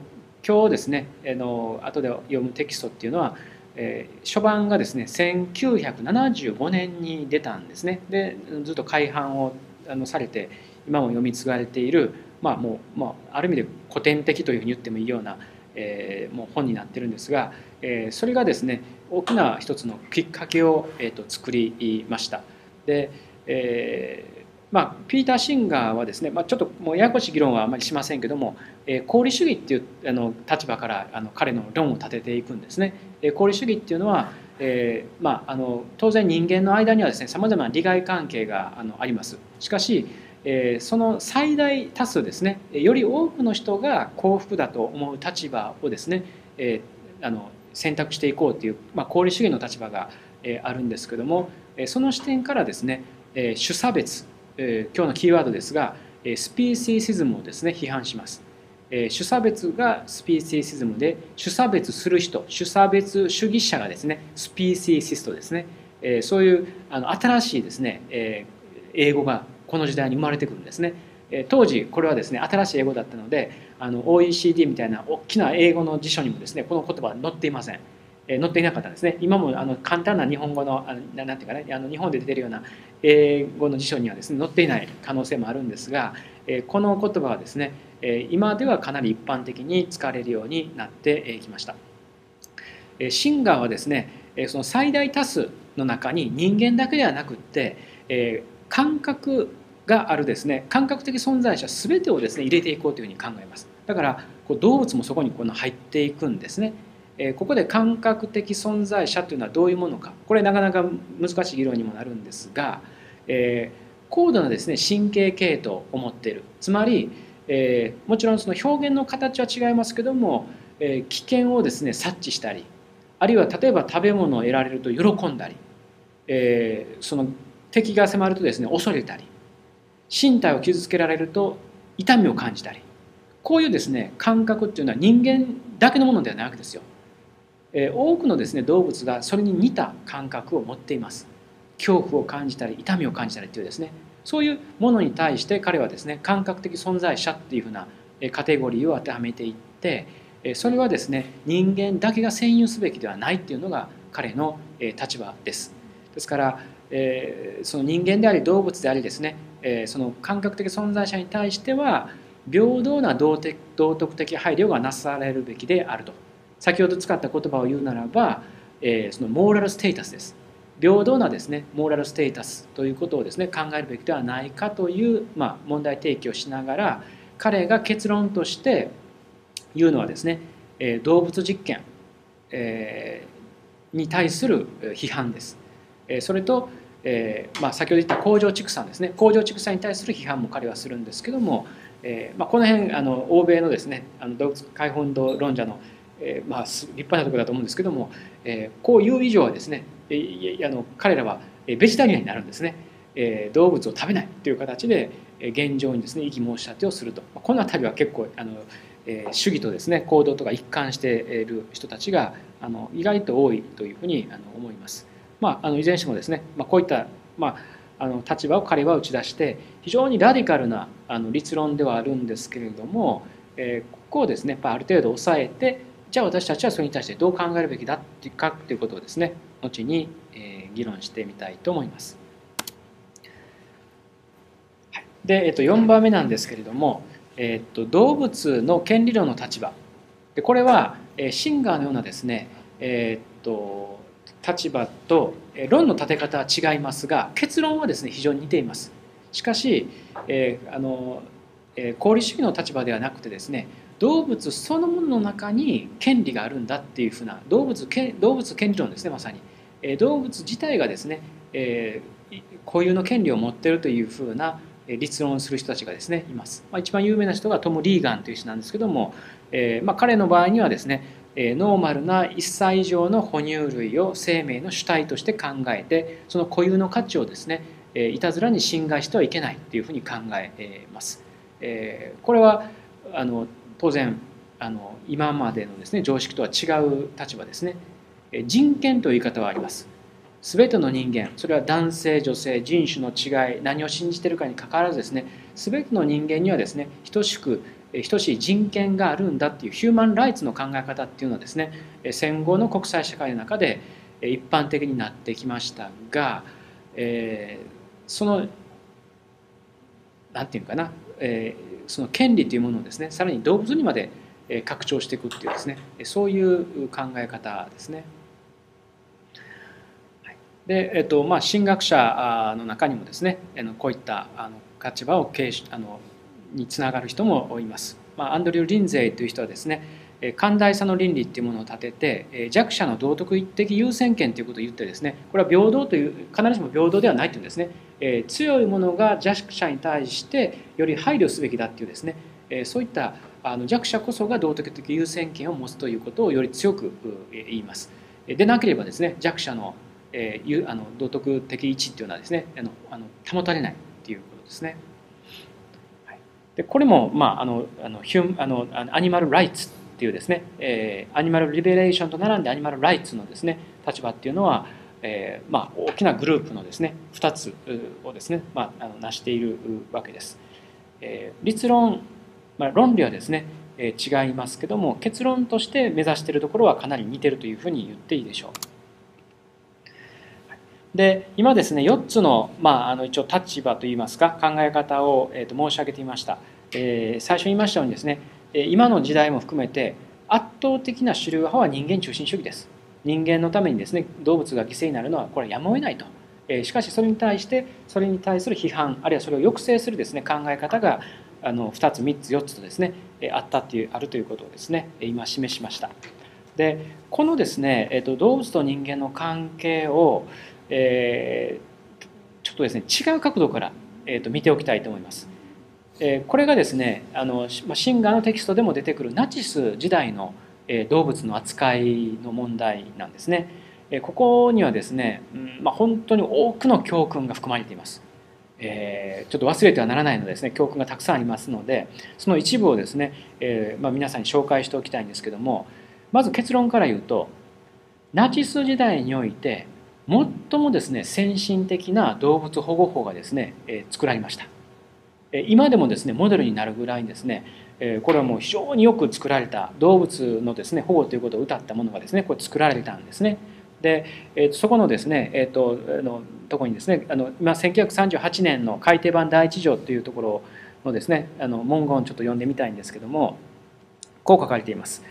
Speaker 1: 今日ですねあの後で読むテキストっていうのは、えー、初版がですね1975年に出たんですねでずっと改版をあのされて今も読み継がれているまあもう、まあ、ある意味で古典的というふうに言ってもいいような、えー、もう本になってるんですが、えー、それがですね大きな一つのきっかけを、えーと、作りました。で、えーまあ、ピーター・シンガーはですね、まあ、ちょっともうややこしい議論はあまりしませんけども、えー、功利主義っていうあの立場からあの彼の論を立てていくんですね。えー、功利主義っていうのは、えーまあ、あの当然人間の間にはですねさまざまな利害関係があのあります。しかし、えー、その最大多数ですねより多くの人が幸福だと思う立場をですね、えー、あの選択していこうという、まあ、功利主義の立場がえあるんですけどもえその視点からですね主差別今日のキーワードですがスピーシーシズムをですね批判します。主差別がスピーシーシズムで主差別する人主差別主義者がですねスピーシーシストですね。そういうあの新しいですね英語がこの時代に生まれてくるんですね。当時これはですね新しい英語だったのであの OECD みたいな大きな英語の辞書にもですねこの言葉は載っていません。載っていなかったんですね。今もあの簡単な日本語のあのなんていうかねあの日本で出てるような英語の辞書にはですね載っていない可能性もあるんですがこの言葉はですね今ではかなり一般的に使われるようになってきました。シンガーはですねその最大多数の中に人間だけではなくって感覚があるですね感覚的存在者全てをですね入れていこうというふうに考えます。だからこう動物もそこにこの入っていくんですね。ここで感覚的存在者というのはどういうものか。これなかなか難しい議論にもなるんですが、え高度なですね神経系統を持っている。つまり、え、もちろんその表現の形は違いますけども、え、危険をですね察知したりあるいは例えば食べ物を得られると喜んだり、え、その敵が迫るとですね恐れたり身体を傷つけられると痛みを感じたり。こういうですね感覚っていうのは人間だけのものではないわけですよ。え、多くのですね動物がそれに似た感覚を持っています。恐怖を感じたり痛みを感じたりっていうですねそういうものに対して彼はですね感覚的存在者っていうふうなカテゴリーを当てはめていってそれはですね人間だけが占有すべきではないっていうのが彼の立場です。ですから、え、その人間であり動物でありですね、え、その感覚的存在者に対しては平等な道徳的配慮がなされるべきであると先ほど使った言葉を言うならば、えー、そのモーラルステータスです平等なですねモーラルステータスということをですね考えるべきではないかという、まあ、問題提起をしながら彼が結論として言うのはですねえ動物実験えに対する批判です。えそれと、えまあ、先ほど言った工場畜産ですね工場畜産に対する批判も彼はするんですけども、えまあ、この辺あの欧米のですねあの動物解放運動論者のえー、まあ、立派なところだと思うんですけども、えー、こういう以上はですね、えー、あの彼らはベジタリアンになるんですね、えー、動物を食べないという形で現状にですね異議申し立てをするとまあこの辺りは結構あの、えー、主義とですね行動とか一貫している人たちがあの意外と多いというふうにあの思います。まあ、あのいずれにしてもですね、まあ、こういった、まあ、あの立場を彼は打ち出して非常にラディカルなあの立論ではあるんですけれども、えー、ここをですねある程度抑えてじゃあ私たちはそれに対してどう考えるべきだっていうかということをですね後に、え議論してみたいと思います。で、えっと、4番目なんですけれども、えっと、動物の権利論の立場でこれは、えシンガーのようなですね、えっと立場と論の立て方は違いますが結論はですね非常に似ています。しかし、えー、あの、えー、功利主義の立場ではなくてですね動物そのものの中に権利があるんだっていうふうな動物動物権利論ですねまさに、え動物自体がですね、えー、固有の権利を持ってるというふうな立論する人たちがですねいます、まあ、一番有名な人がトム・リーガンという人なんですけども、えー、まあ、彼の場合にはですねノーマルな1歳以上の哺乳類を生命の主体として考えてその固有の価値をですねいたずらに侵害してはいけないというふうに考えます。これはあの当然あの今までのですね常識とは違う立場ですね。人権という言い方はあります。全ての人間それは男性女性人種の違い何を信じているかにかかわらずですね全ての人間にはですね等しく等しい人権があるんだっていうヒューマンライツの考え方っていうのはですね戦後の国際社会の中で一般的になってきましたが、えー、その何て言うかな、えーその権利というものをですねさらに動物にまで拡張していくっていうですねそういう考え方ですね。でえっとまあ、神学者の中にもですねこういったあの立場を経あのにつながる人もいます。まあ、アンドリュー・リンゼイという人はですね寛大さの倫理っていうものを立てて弱者の道徳的優先権ということを言ってですねこれは平等という必ずしも平等ではないというんですねえ強いものが弱者に対してより配慮すべきだっていうですね、えそういったあの弱者こそが道徳的優先権を持つということをより強く言います。でなければですね弱者の,、えー、あの道徳的位置っていうのはですねあのあの保たれないっていうことですね。でこれも、まあ、あのあのヒュあのアニマル・ライツっていうですね、えー、アニマル・リベレーションと並んでアニマル・ライツのですね立場っていうのはえー、まあ、大きなグループのですね2つをですね、まあ、あの成しているわけです。えー、立論、まあ、論理はですね、えー、違いますけども結論として目指しているところはかなり似てるというふうに言っていいでしょう。で今ですね4つの,、まあ、あの一応立場といいますか考え方を、えー、と申し上げてみました、えー、最初に言いましたようにですね今の時代も含めて圧倒的な主流派は人間中心主義です人間のためにですね動物が犠牲になるのはこれはやむを得ないと。えしかしそれに対してそれに対する批判あるいはそれを抑制するですね考え方があの2つ3つ4つとですねあったっていうあるということをですね今示しました。でこのですね、えー、と動物と人間の関係を、えー、ちょっとですね違う角度からえー、と見ておきたいと思います。えー、これがですねあのシンガーのテキストでも出てくるナチス時代の、動物の扱いの問題なんですね。え、ここにはですね、うんまあ、本当に多くの教訓が含まれています。えー、ちょっと忘れてはならないのですね教訓がたくさんありますのでその一部をですね、えーまあ、皆さんに紹介しておきたいんですけどもまず結論から言うとナチス時代において最もですね先進的な動物保護法がですね、えー、作られました今でもですねモデルになるぐらいにですねこれはもう非常によく作られた動物のですね保護ということを謳ったものがですねこれ作られたんですね。で、え、そこのですね、えーと、あのとこにですねあの今1938年の改訂版第一条というところのですねあの文言をちょっと読んでみたいんですけどもこう書かれています。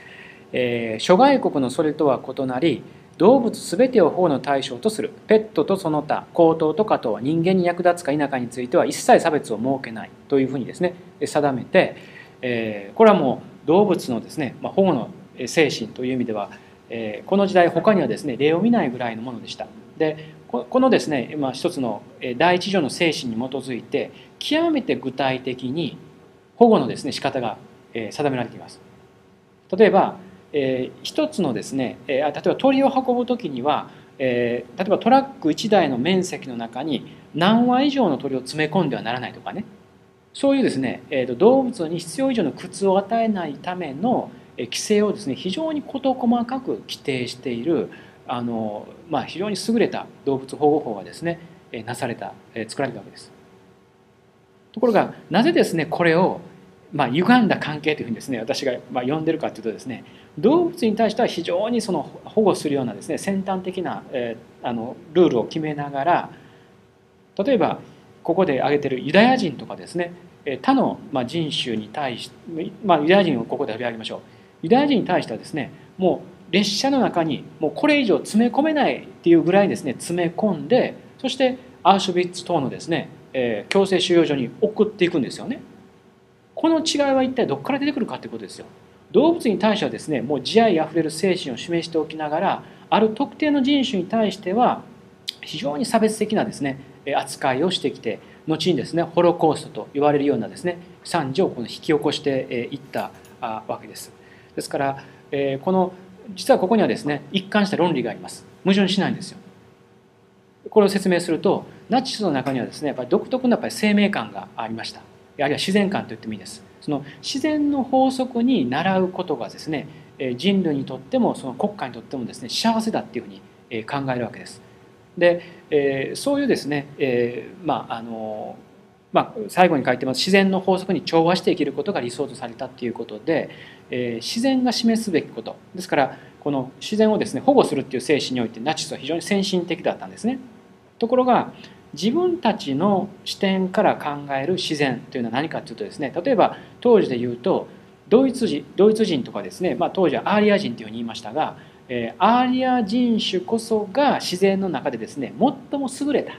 Speaker 1: えー、諸外国のそれとは異なり動物全てを保護の対象とするペットとその他高等とかとは人間に役立つか否かについては一切差別を設けないというふうにですね定めて、え、これはもう動物のですね、ま、保護の精神という意味ではえこの時代他にはですね例を見ないぐらいのものでした。でこのですね、まあ、一つの第一条の精神に基づいて極めて具体的に保護のですね仕方が定められています。例えば、えー、一つのですね、えー、例えば鳥を運ぶ時には、えー、例えばトラック1台の面積の中に何羽以上の鳥を詰め込んではならないとかねそういうですね、えーと動物に必要以上の苦痛を与えないための規制をですね非常に事細かく規定しているあの、まあ、非常に優れた動物保護法がですねなされた作られたわけです。ところがなぜですねこれをまあ、歪んだ関係というふうにですね私がまあ呼んでるかというとですね動物に対しては非常にその保護するようなですね先端的な、えー、あのルールを決めながら例えばここで挙げてるユダヤ人とかですね他の人種に対して、まあ、ユダヤ人をここで取り上げましょうユダヤ人に対してはですねもう列車の中にもうこれ以上詰め込めないっていうぐらいですね詰め込んでそしてアウシュビッツ等のですね、え、強制収容所に送っていくんですよね。この違いは一体どこから出てくるかってことですよ。動物に対してはですねもう慈愛あふれる精神を示しておきながらある特定の人種に対しては非常に差別的なですね扱いをしてきて後にですねホロコーストと言われるようなですね惨事をこの引き起こしていったわけです。ですから、この実はここにはですね一貫した論理があります。矛盾しないんですよ。これを説明するとナチスの中にはですねやっぱり独特なやっぱり生命感がありました。あるいは自然観と言ってもいいです。その自然の法則に習うことがですね人類にとってもその国家にとってもですね幸せだっていうふうに考えるわけです。で、えー、そういうですね、えー、まああのまあ、最後に書いてます自然の法則に調和して生きることが理想とされたっていうことで、えー、自然が示すべきことですからこの自然をですね保護するっていう精神においてナチスは非常に先進的だったんですね。ところが自分たちの視点から考える自然というのは何かというとですね例えば当時で言うとドイツ人ドイツ人とかですね、まあ、当時はアーリア人というふうに言いましたが、え、アーリア人種こそが自然の中でですね最も優れた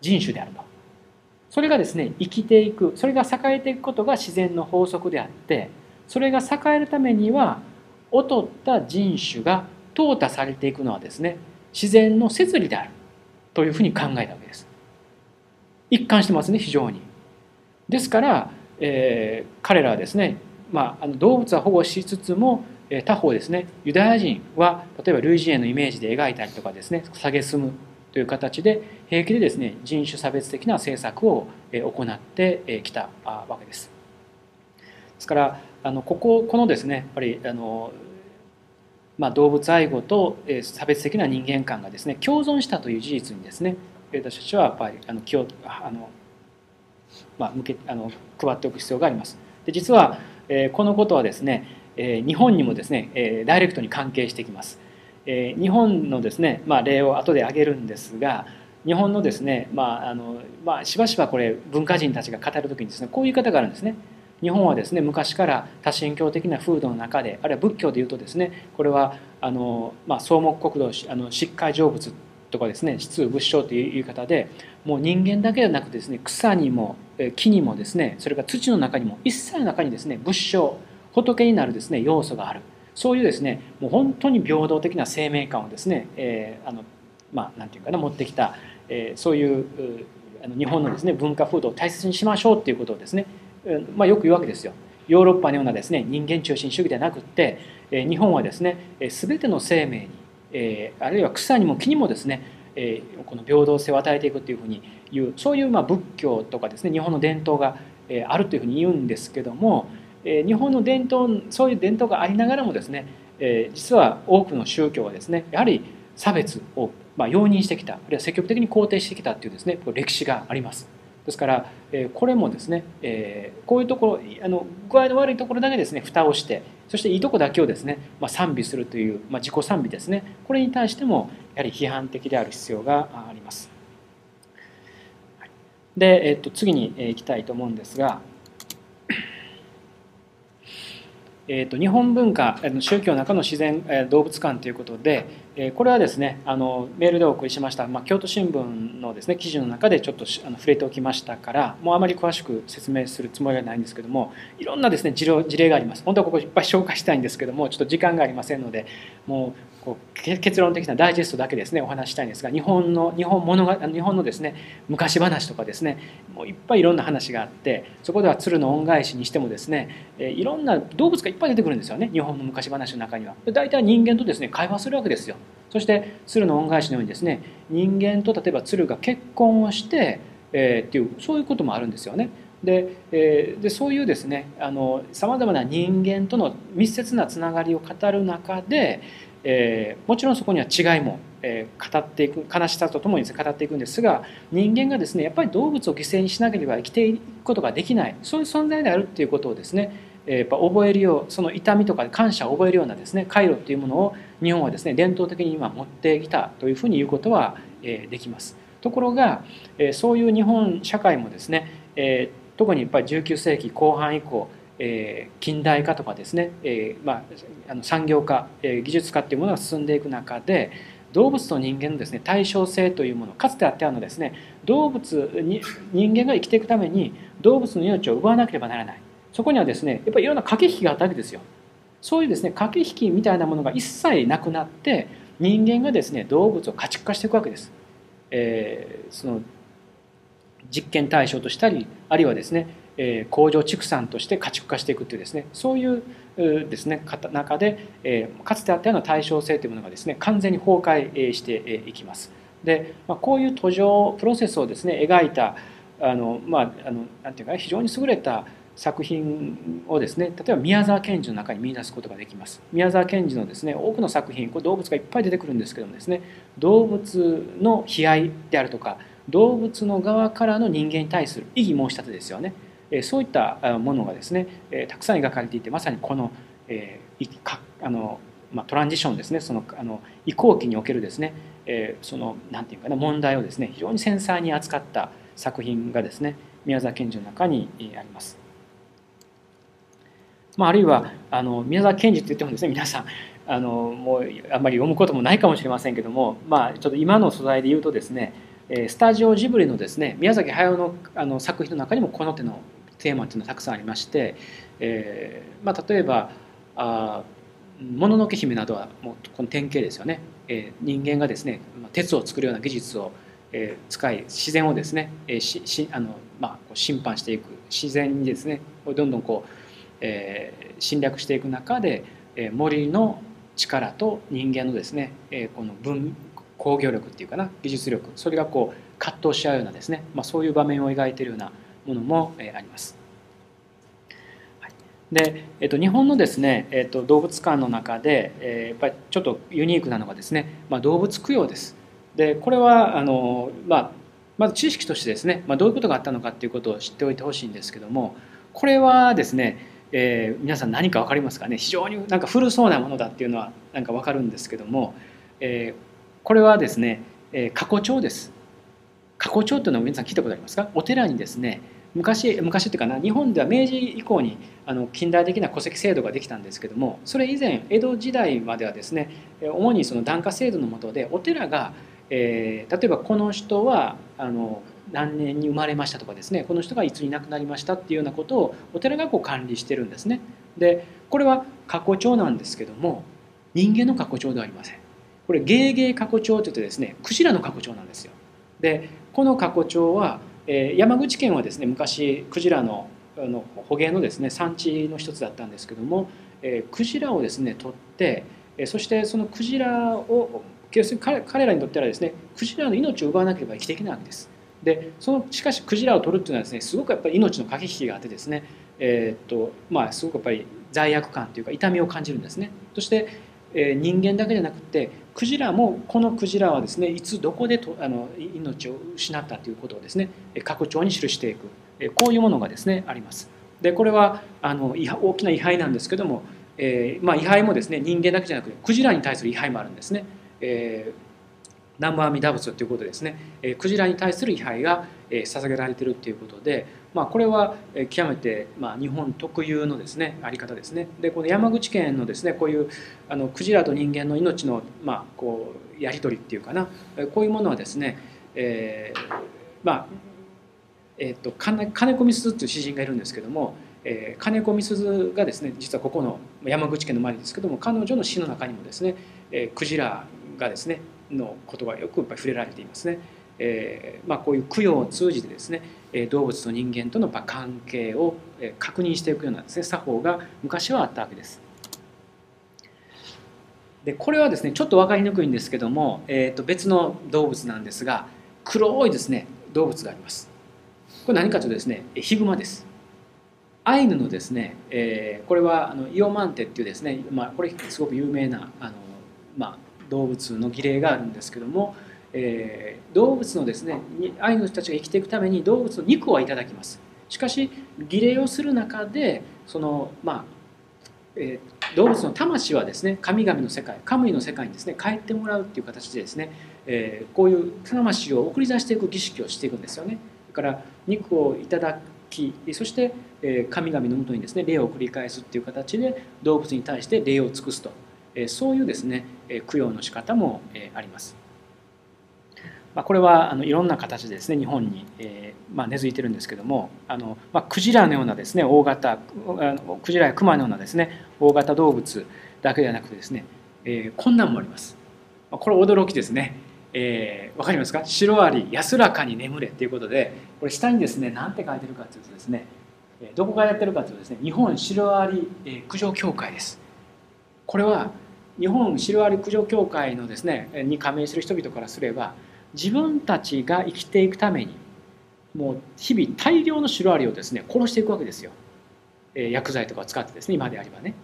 Speaker 1: 人種であると。それがですね生きていくそれが栄えていくことが自然の法則であってそれが栄えるためには劣った人種が淘汰されていくのはですね自然の摂理であるというふうに考えたわけです。一貫してますね非常に。ですから、えー、彼らはですね、まあ、動物は保護しつつも他方ですねユダヤ人は例えば類人猿のイメージで描いたりとかですね蔑むという形で平気でですね人種差別的な政策を行ってきたわけです。ですからあのこここのですねやっぱりあの、まあ、動物愛護と差別的な人間観がですね共存したという事実にですね私たちはやっぱりあの気をあの、まあ、向けあの配っておく必要があります。で実は、えこのことはですね、日本にもですね、ダイレクトに関係してきます。日本のですね、まあ、例を後で挙げるんですが日本のですね、まああのまあ、しばしばこれ文化人たちが語る時にですねこういう言い方があるんですね。日本はですね昔から多神教的な風土の中であるいは仏教でいうとですねこれはあの、まあ、草木国土あの疾海成仏とかですね質仏性という言い方でもう人間だけではなくですね草にも木にもですねそれから土の中にも一切の中にですね仏性仏になるですね要素があるそういうですねもう本当に平等的な生命感をですね、えー、あのまあ何て言うかな持ってきた、えー、そういうあの日本のですね文化風土を大切にしましょうっていうことをですね、まあ、よく言うわけですよ。ヨーロッパのようなですね人間中心主義ではなくって日本はですね全ての生命にあるいは草にも木にもですねこの平等性を与えていくというふうに言うそういうまあ仏教とかですね日本の伝統があるというふうに言うんですけども日本の伝統そういう伝統がありながらもですね実は多くの宗教はですねやはり差別をま容認してきたあるいは積極的に肯定してきたというですね歴史があります。ですからこれもですねこういうところあの具合の悪いところだけですね蓋をしてそしていいとこだけをですね、ま賛美するという、ま自己賛美ですねこれに対してもやはり批判的である必要があります。で、えっと、次にいきたいと思うんですがえーと、日本文化宗教の中の自然動物館ということでこれはですねあのメールでお送りしました、まあ、京都新聞のですね記事の中でちょっとあの触れておきましたからもうあまり詳しく説明するつもりはないんですけどもいろんなですね事例があります。本当はここいっぱい紹介したいんですけどもちょっと時間がありませんのでもうこう結論的なダイジェストだけですねお話したいんですが日本の日本物が日本のですね昔話とかですねもういっぱいいろんな話があってそこでは鶴の恩返しにしてもですねいろんな動物がいっぱい出てくるんですよね日本の昔話の中には。大体人間とですね会話するわけですよ。そして鶴の恩返しのようにですね人間と例えば鶴が結婚をして、え、っていうそういうこともあるんですよね。で,、え、でそういうですねさまざまな人間との密接なつながりを語る中でえー、もちろんそこには違いも、えー、語っていく悲しさとともに語っていくんですが人間がですねやっぱり動物を犠牲にしなければ生きていくことができないそういう存在であるっていうことをですね、えー、やっぱ覚えるようその痛みとか感謝を覚えるようなですね回路っていうものを日本はですね伝統的に今持ってきたというふうに言うことは、えー、できます。ところが、えー、そういう日本社会もですね、えー、特にやっぱり19世紀後半以降え、近代化とかですね、えまあ、の産業化、え、技術化っていうものが進んでいく中で動物と人間のですね対称性というものかつてあったようなですね動物に人間が生きていくために動物の命を奪わなければならない。そこにはですねやっぱりいろんな駆け引きがあったわけですよ。そういうですね駆け引きみたいなものが一切なくなって人間がですね動物を家畜化していくわけです、えー、その実験対象としたりあるいはですね工場畜産として家畜化していくというですねそういうですね中で、かつてあったような対称性というものがですね完全に崩壊していきます。で、こういう途上プロセスをですね描いたあのまああのなていうか非常に優れた作品をですね例えば宮沢賢治の中に見出すことができます宮沢賢治のですね多くの作品これ動物がいっぱい出てくるんですけどもですね動物の悲哀であるとか動物の側からの人間に対する異議申し立てですよねそういったものがですねたくさん描かれていてまさにこのあの、まあ、トランジションですねそのあの移行期におけるですねその何て言うかな問題をですね非常に繊細に扱った作品がですね宮沢賢治の中にあります。まあ、あるいはあの宮沢賢治って言ってもですね皆さんあのもうあんまり読むこともないかもしれませんけども、まあ、ちょっと今の素材で言うとですねスタジオジブリのですね宮崎駿のあの作品の中にもこの手のテーマっていうのはたくさんありまして、えーまあ、例えばあ「もののけ姫」などはもうこの典型ですよね、えー、人間がですね鉄を作るような技術を、えー、使い自然をですね、えーししあのまあ、侵犯していく自然にですねどんどんこう、えー、侵略していく中で、えー、森の力と人間のですね、えー、この分工業力っていうかな技術力それがこう葛藤し合うようなですね、まあ、そういう場面を描いているようなものもあります。で、えっと、日本のですね、えっと、動物館の中で、えー、やっぱりちょっとユニークなのがですね、まあ、動物供養です。でこれはあの、まあ、まず知識としてですね、まあ、どういうことがあったのかっていうことを知っておいてほしいんですけどもこれはですね、えー、皆さん何か分かりますかね？非常になんか古そうなものだっていうのはなんか分かるんですけども、えー、これはですね、え、過去帳です。過去帳っていうのは皆さん聞いたことありますか？お寺にですね昔昔っていうかな日本では明治以降にあの近代的な戸籍制度ができたんですけどもそれ以前江戸時代まではですね主にその檀家制度の下でお寺が、えー、例えばこの人はあの何年に生まれましたとかですねこの人がいつに亡くなりましたっていうようなことをお寺がこう管理してるんですね。でこれは過去帳なんですけども人間の過去帳ではありません。これ芸芸過去帳といってですねクジラの過去帳なんですよ。でこの過去帳はえー、山口県はですね昔クジラのあの捕鯨のですね産地の一つだったんですけども、えー、クジラをですね取って、えー、そしてそのクジラを要するに彼彼らにとってはですねクジラの命を奪わなければ生きていけないわけです。でそのしかしクジラを取るっていうのはですねすごくやっぱり命の駆け引きがあってですね、えー、っとまあ、すごくやっぱり罪悪感というか痛みを感じるんですね。そして、えー、人間だけじゃなくてクジラもこのクジラはですねいつどこでとあの命を失ったということをですね拡張に記していくこういうものがですねあります。でこれはあの大きな位牌なんですけども、えーまあ、位牌もですね人間だけじゃなくてクジラに対する位牌もあるんですね。えー南無阿弥陀仏ということでですね、えー、クジラに対する位牌が、えー、捧げられているということで、まあ、これは、極めて、まあ、日本特有のですねあり方ですねでこの山口県のですねこういうあのクジラと人間の命の、まあ、こうやり取りっていうかなこういうものはですね、えー、まあえーと、金金子みすずという詩人がいるんですけども、えー、金子みすずがですね実はここの山口県の周りですけども彼女の詩の中にもですね、えー、クジラがですねのことがよくやっぱり触れられていますね。えーまあ、こういう供養を通じてですね動物と人間との関係を確認していくようなですね作法が昔はあったわけです。でこれはですねちょっと分かりにくいんですけども、えー、と別の動物なんですが黒いですね動物があります。これ何かというとですねヒグマです。アイヌのですね、えー、これはあのイオマンテっていうですね、まあ、これすごく有名なあの、まあ、動物の儀礼があるんですけども、えー、動物のですねアイヌの人たちが生きていくために動物の肉はいただきます。しかし儀礼をする中でそのまあ、えー、動物の魂はですね神々の世界神の世界にですね帰ってもらうっていう形でですね、えー、こういう魂を送り出していく儀式をしていくんですよね。だから肉をいただきそして、え神々のもとにですね礼を繰り返すっていう形で動物に対して礼を尽くすと。えそういうですね供養の仕方もあります。まあ、これはあのいろんな形でですね日本に、えーまあ、根付いてるんですけどもあの、まあ、クジラのようなですね大型クジラやクマのようなですね大型動物だけではなくてですね、えー、こんなんもあります。これ驚きですね。えー、分かりますか？シロアリ安らかに眠れっていうことでこれ下にですね何て書いてるかというとですねどこがやってるかというとですね日本シロアリ駆除協会です。これは日本シロアリ駆除協会のですねに加盟する人々からすれば自分たちが生きていくためにもう日々大量のシロアリをですね殺していくわけですよ、え、薬剤とかを使ってですね今であればね。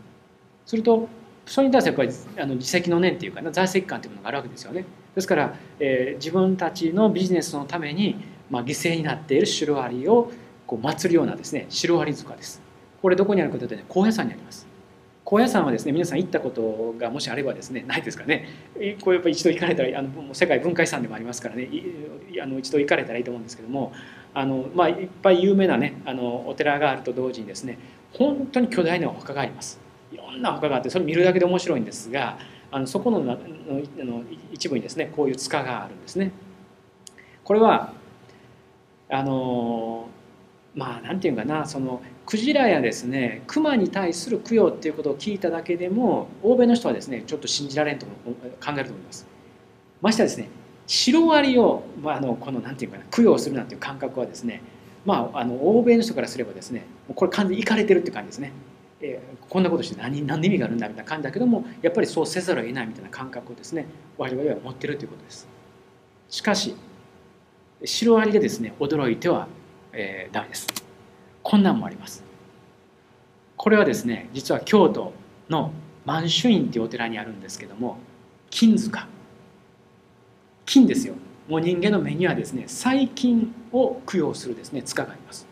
Speaker 1: するとそれに対してやっぱりあの自責の念っていうかな在籍感というものがあるわけですよね。ですから、えー、自分たちのビジネスのために、まあ、犠牲になっているシロアリをこう祀るようなですねシロアリ塚です。これどこにあるかというとね高野山にあります。高野山はですね皆さん行ったことがもしあればですねないですかね。こうやっぱ一度行かれたらあのもう世界文化遺産でもありますからね。あの一度行かれたらいいと思うんですけどもあの、まあ、いっぱい有名なねあのお寺があると同時にですね本当に巨大なお墓があります。いろんなお墓があってそれ見るだけで面白いんですがあのそこののの一部にですねこういう塚があるんですね。これはあのまあ何て言うかなそのクジラやですねクマに対する供養っていうことを聞いただけでも欧米の人はですねちょっと信じられんと考えると思います。ましてはですねシロアリを、まあ、あのこの何て言うかな供養するなんていう感覚はですねまああの欧米の人からすればですねこれ完全にいかれてるって感じですね、えー、こんなことして何何の意味があるんだみたいな感じだけどもやっぱりそうせざるを得ないみたいな感覚をですね我々は持ってるということです。しかしシロアリでですね驚いては、えー、ダメです。こんなんもあります。これはですね実は京都の満州院っていうお寺にあるんですけども金塚。金ですよ。もう人間の目にはですね細菌を供養するですね塚があります。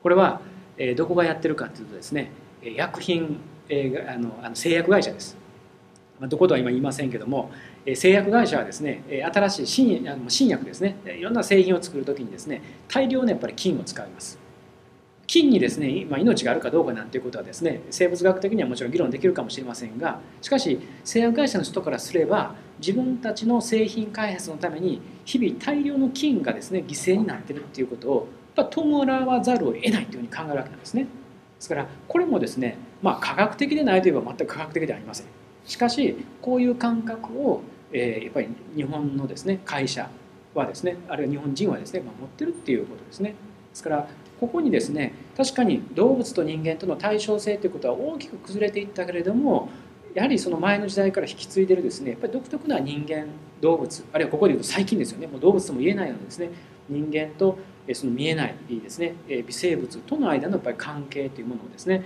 Speaker 1: これは、え、どこがやってるかというとですね薬品、え、あのあの製薬会社です。どことは今言いませんけども製薬会社はですね新しい新あの新薬ですねいろんな製品を作る時にですね大量のやっぱり金を使います。菌にですね、ま、命があるかどうかなんていうことはですね生物学的にはもちろん議論できるかもしれませんがしかし製薬会社の人からすれば自分たちの製品開発のために日々大量の菌がですね犠牲になってるっていうことをやっぱ弔わざるを得ないというふうに考えるわけなんですね。ですからこれもですねまあ科学的でないといえば全く科学的ではありません。しかしこういう感覚を、えー、やっぱり日本のですね会社はですねあるいは日本人はですね、まあ、持ってるっていうことですねですからここにですね確かに動物と人間との対称性ということは大きく崩れていったけれどもやはりその前の時代から引き継いでるですねやっぱり独特な人間動物あるいはここで言うと最近ですよねもう動物とも言えないようなですね人間とその見えないですね微生物との間のやっぱり関係というものをですね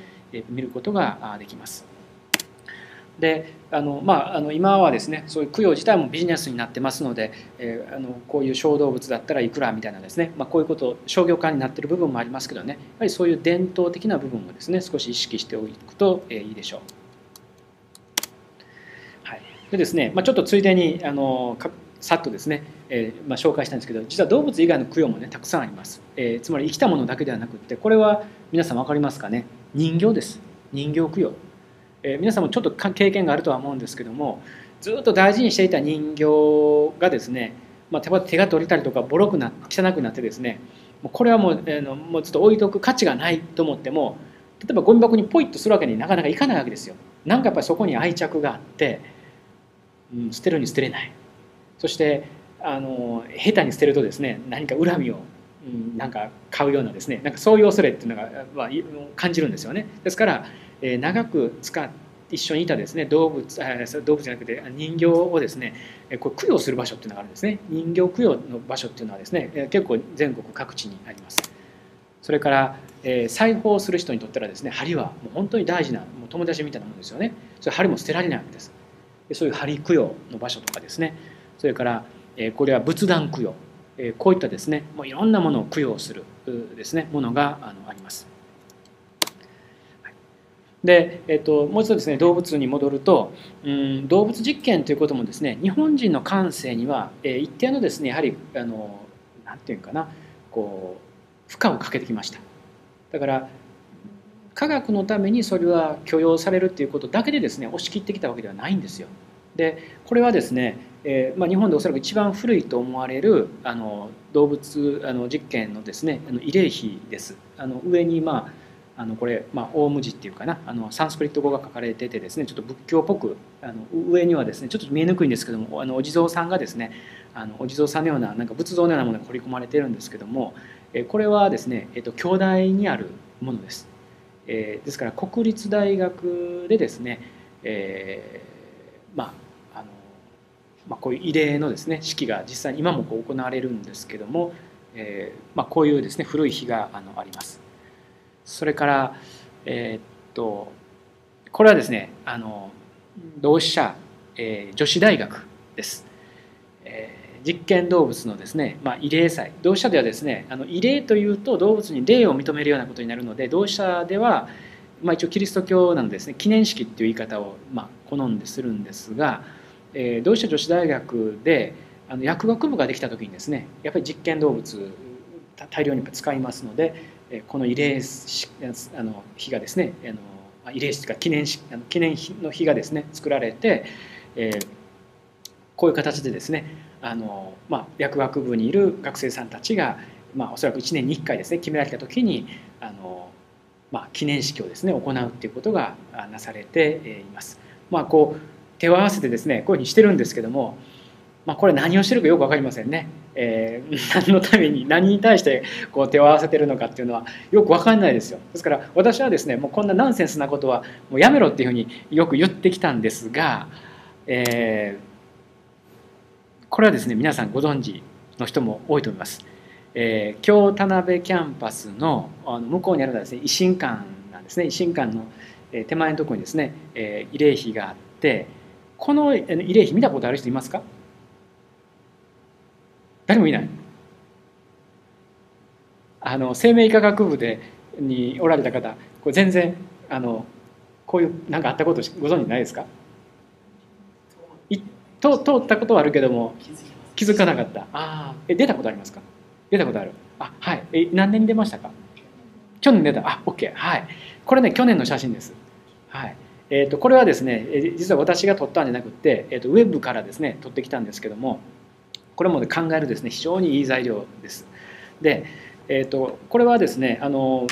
Speaker 1: 見ることができます。であのまあ、あの今はですねそういう供養自体もビジネスになってますので、えー、あのこういう小動物だったらいくらみたいなですね、まあ、こういうこと商業化になってる部分もありますけどねやはりそういう伝統的な部分をですね少し意識しておくと、えいいでしょう。はい、でですね、まあ、ちょっとついでにあのさっとですね、えー、まあ、紹介したんですけど実は動物以外の供養もねたくさんあります、え、つまり生きたものだけではなくってこれは皆さん分かりますかね？人形です。人形供養。え皆さんもちょっと経験があるとは思うんですけどもずっと大事にしていた人形がですね、まあ、手が取れたりとかボロくな汚くなってですねもうこれはもう,、えー、のもうちょっと置いとく価値がないと思っても例えばゴミ箱にポイッとするわけになかなかいかないわけですよ。なんかやっぱりそこに愛着があって、うん、捨てるに捨てれないそしてあの下手に捨てるとですね何か恨みを、なんか買うようなですねなんかそういう恐れっていうのが、感じるんですよね。ですからえ長く使っ一緒にいたですね動物動物じゃなくて人形をですねこれ供養する場所っていうのがあるんですね。人形供養の場所っていうのはですね結構全国各地にあります。それから、え裁縫する人にとったらですね針はもう本当に大事なもう友達みたいなものですよね。それ針も捨てられないわけです。そういう針供養の場所とかですね。それから、えこれは仏壇供養、えこういったですねもういろんなものを供養するですねものがあのあります。で、えっと、もう一度ですね動物に戻ると、うん、動物実験ということもですね日本人の感性には、えー、一定のですねやはりあのなんていうかなこう負荷をかけてきました。だから科学のためにそれは許容されるっていうことだけでですね押し切ってきたわけではないんですよ。でこれはですね、えーまあ、日本でおそらく一番古いと思われるあの動物あの実験のですねあの慰霊碑ですあの上にまああのこれ、まあ、大無字っていうかなあのサンスクリット語が書かれててですねちょっと仏教っぽくあの上にはですねちょっと見えにくいんですけどもあのお地蔵さんがですねあのお地蔵さんのようななんか仏像のようなものが彫り込まれてるんですけどもえこれはですね、えっと、京大にあるものです。えー、ですから国立大学でですね、えー、まあまあ、こういう異例のですね式が実際に今もこう行われるんですけども、えーまあ、こういうですね古い日があのあります。それから、えー、っとこれはですねあの同志社、えー、女子大学です、えー、実験動物のですね、まあ、慰霊祭同志社ではですねあの慰霊というと動物に霊を認めるようなことになるので同志社では、まあ、一応キリスト教なのですね記念式っていう言い方を、まあ、好んでするんですが、えー、同志社女子大学であの薬学部ができた時にですねやっぱり実験動物大量に使いますのでこの慰霊あの日がですねあの慰霊式か記念式記念の日がですね作られて、えー、こういう形でですねあの、まあ、薬学部にいる学生さんたちが、まあ、おそらく1年に1回ですね決められた時にあの、まあ、記念式をですね行うっていうことがなされています。まあ、こう手を合わせてですねこういうふうにしてるんですけどもまあ、これ何をしてるかよく分かりませんね。えー、何のために何に対してこう手を合わせてるのかっていうのはよく分かんないですよ。ですから私はですねもうこんなナンセンスなことはもうやめろっていうふうによく言ってきたんですが、えー、これはですね皆さんご存知の人も多いと思います。えー、京田辺キャンパスのあの向こうにあるのはですね維新館なんですね維新館の手前のところにですね、えー、慰霊碑があってこの慰霊碑見たことある人いますか？誰もいない。あの生命科学部でにおられた方これ全然あのこういう何かあったことご存知ないですか？いと通ったことはあるけども気づかなかった。ああえ出たことありますか？出たことある。あはい。え何年に出ましたか？去年出た。あ OK はい。これね去年の写真です。はい。えーと、これはですね実は私が撮ったんじゃなくて、えーとウェブからですね撮ってきたんですけどもこれも、ね、考えるですね非常にいい材料です。で、えーと、これはですねあの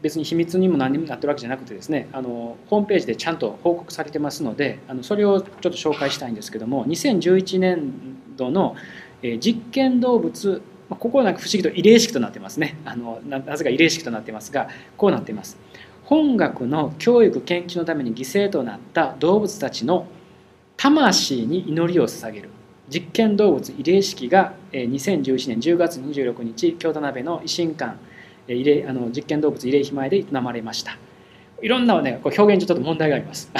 Speaker 1: 別に秘密にも何にもなってるわけじゃなくてですねあのホームページでちゃんと報告されてますのであのそれをちょっと紹介したいんですけども2011年度の、実験動物ここはなんか不思議と異例式となってますねあのなぜか異例式となってますがこうなっています本学の教育研究のために犠牲となった動物たちの魂に祈りを捧げる。実験動物慰霊式が2011年10月26日京都鍋の維新館慰霊あの実験動物慰霊碑前で営まれました。いろんな、ね、こう表現上ちょっと問題があります。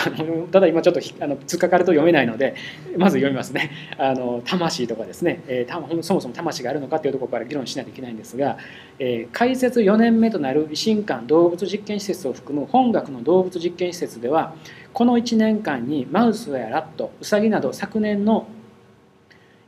Speaker 1: ただ今ちょっとあの突っかかると読めないのでまず読みますね。あの魂とかですね、えー、そもそも魂があるのかっていうところから議論しないといけないんですが、えー、開設4年目となる維新館動物実験施設を含む本学の動物実験施設ではこの1年間にマウスやラットウサギなど昨年の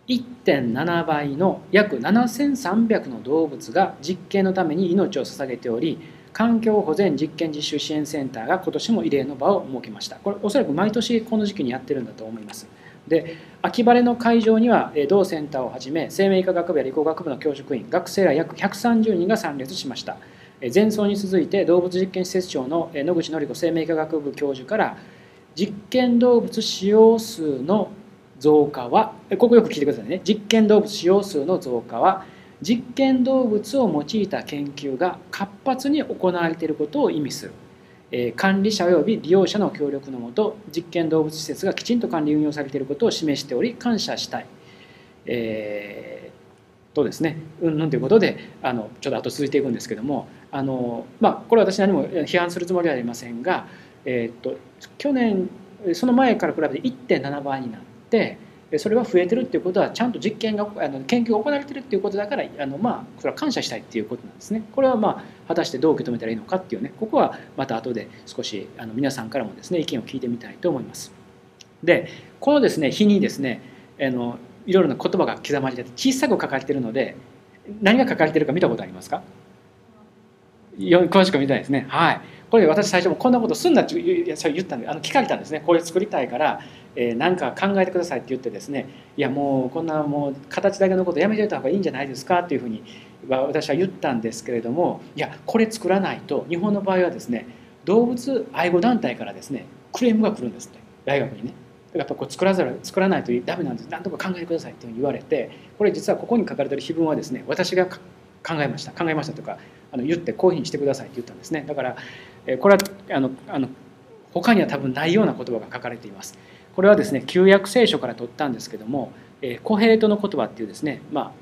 Speaker 1: 1.7倍の約7300の動物が実験のために命を捧げており環境保全実験実習支援センターが今年も異例の場を設けました。これおそらく毎年この時期にやってるんだと思います。で秋晴れの会場には同センターをはじめ生命科学部や理工学部の教職員学生ら約130人が参列しました。前奏に続いて動物実験施設長の野口典子生命科学部教授から実験動物使用数の増加はここよく聞いてくださいね。実験動物使用数の増加は実験動物を用いた研究が活発に行われていることを意味する、え管理者及び利用者の協力のもと実験動物施設がきちんと管理運用されていることを示しており感謝したい、えー、とですね。うんぬんということであのちょっと後続いていくんですけどもあの、まあ、これは私何も批判するつもりはありませんが、えー、っと去年その前から比べて1.7倍になってそれは増えてるっていうことはちゃんと実験があの研究が行われてるっていうことだからあのまあそれは感謝したいっていうことなんですね。これはまあ果たしてどう受け止めたらいいのかっていうねここはまた後で少しあの皆さんからもですね意見を聞いてみたいと思います。でこのですね日にですねあのいろいろな言葉が刻まれて小さく書かれてるので何が書かれてるか見たことありますか？詳しく見たいですね。はい。これ私最初もこんなことすんなって言ったんであの聞かれたんですねこれ作りたいからえー、何か考えてくださいって言ってですねいやもうこんなもう形だけのことやめておいた方がいいんじゃないですかっていうふうに私は言ったんですけれどもいやこれ作らないと日本の場合はですね動物愛護団体からですねクレームが来るんですって大学にね。やっぱこう作らざる作らないとダメなんです何とか考えてくださいって言われてこれ実はここに書かれてる碑文はですね私が考えました考えましたとかあの言ってこういうふうにしてくださいって言ったんですねだからこれはあのあの他には多分ないような言葉が書かれています。これはですね旧約聖書から取ったんですけども「えー、コヘレトの言葉」っていうですね、ま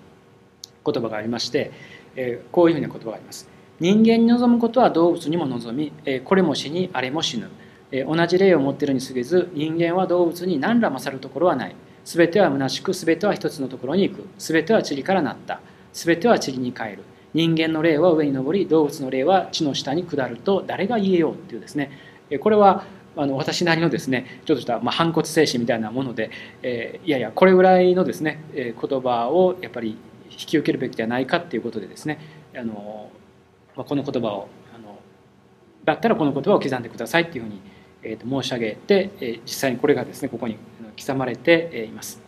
Speaker 1: あ、言葉がありまして、えー、こういうふうな言葉があります。人間に望むことは動物にも望み、えー、これも死にあれも死ぬ、えー、同じ霊を持っているに過ぎず人間は動物に何ら勝るところはない。全ては虚しく全ては一つのところに行く。全ては塵からなった。全ては塵に帰る。人間の霊は上に上り動物の霊は地の下に下ると誰が言えようっていうですね。これはあの私なりのですねちょっとした、ま、反骨精神みたいなもので、えー、いやいやこれぐらいのですね、え、言葉をやっぱり引き受けるべきではないかっていうことでですねあの、ま、この言葉をあのだったらこの言葉を刻んでくださいっていうふうに、えー、と申し上げて、えー、実際にこれがですねここに刻まれています。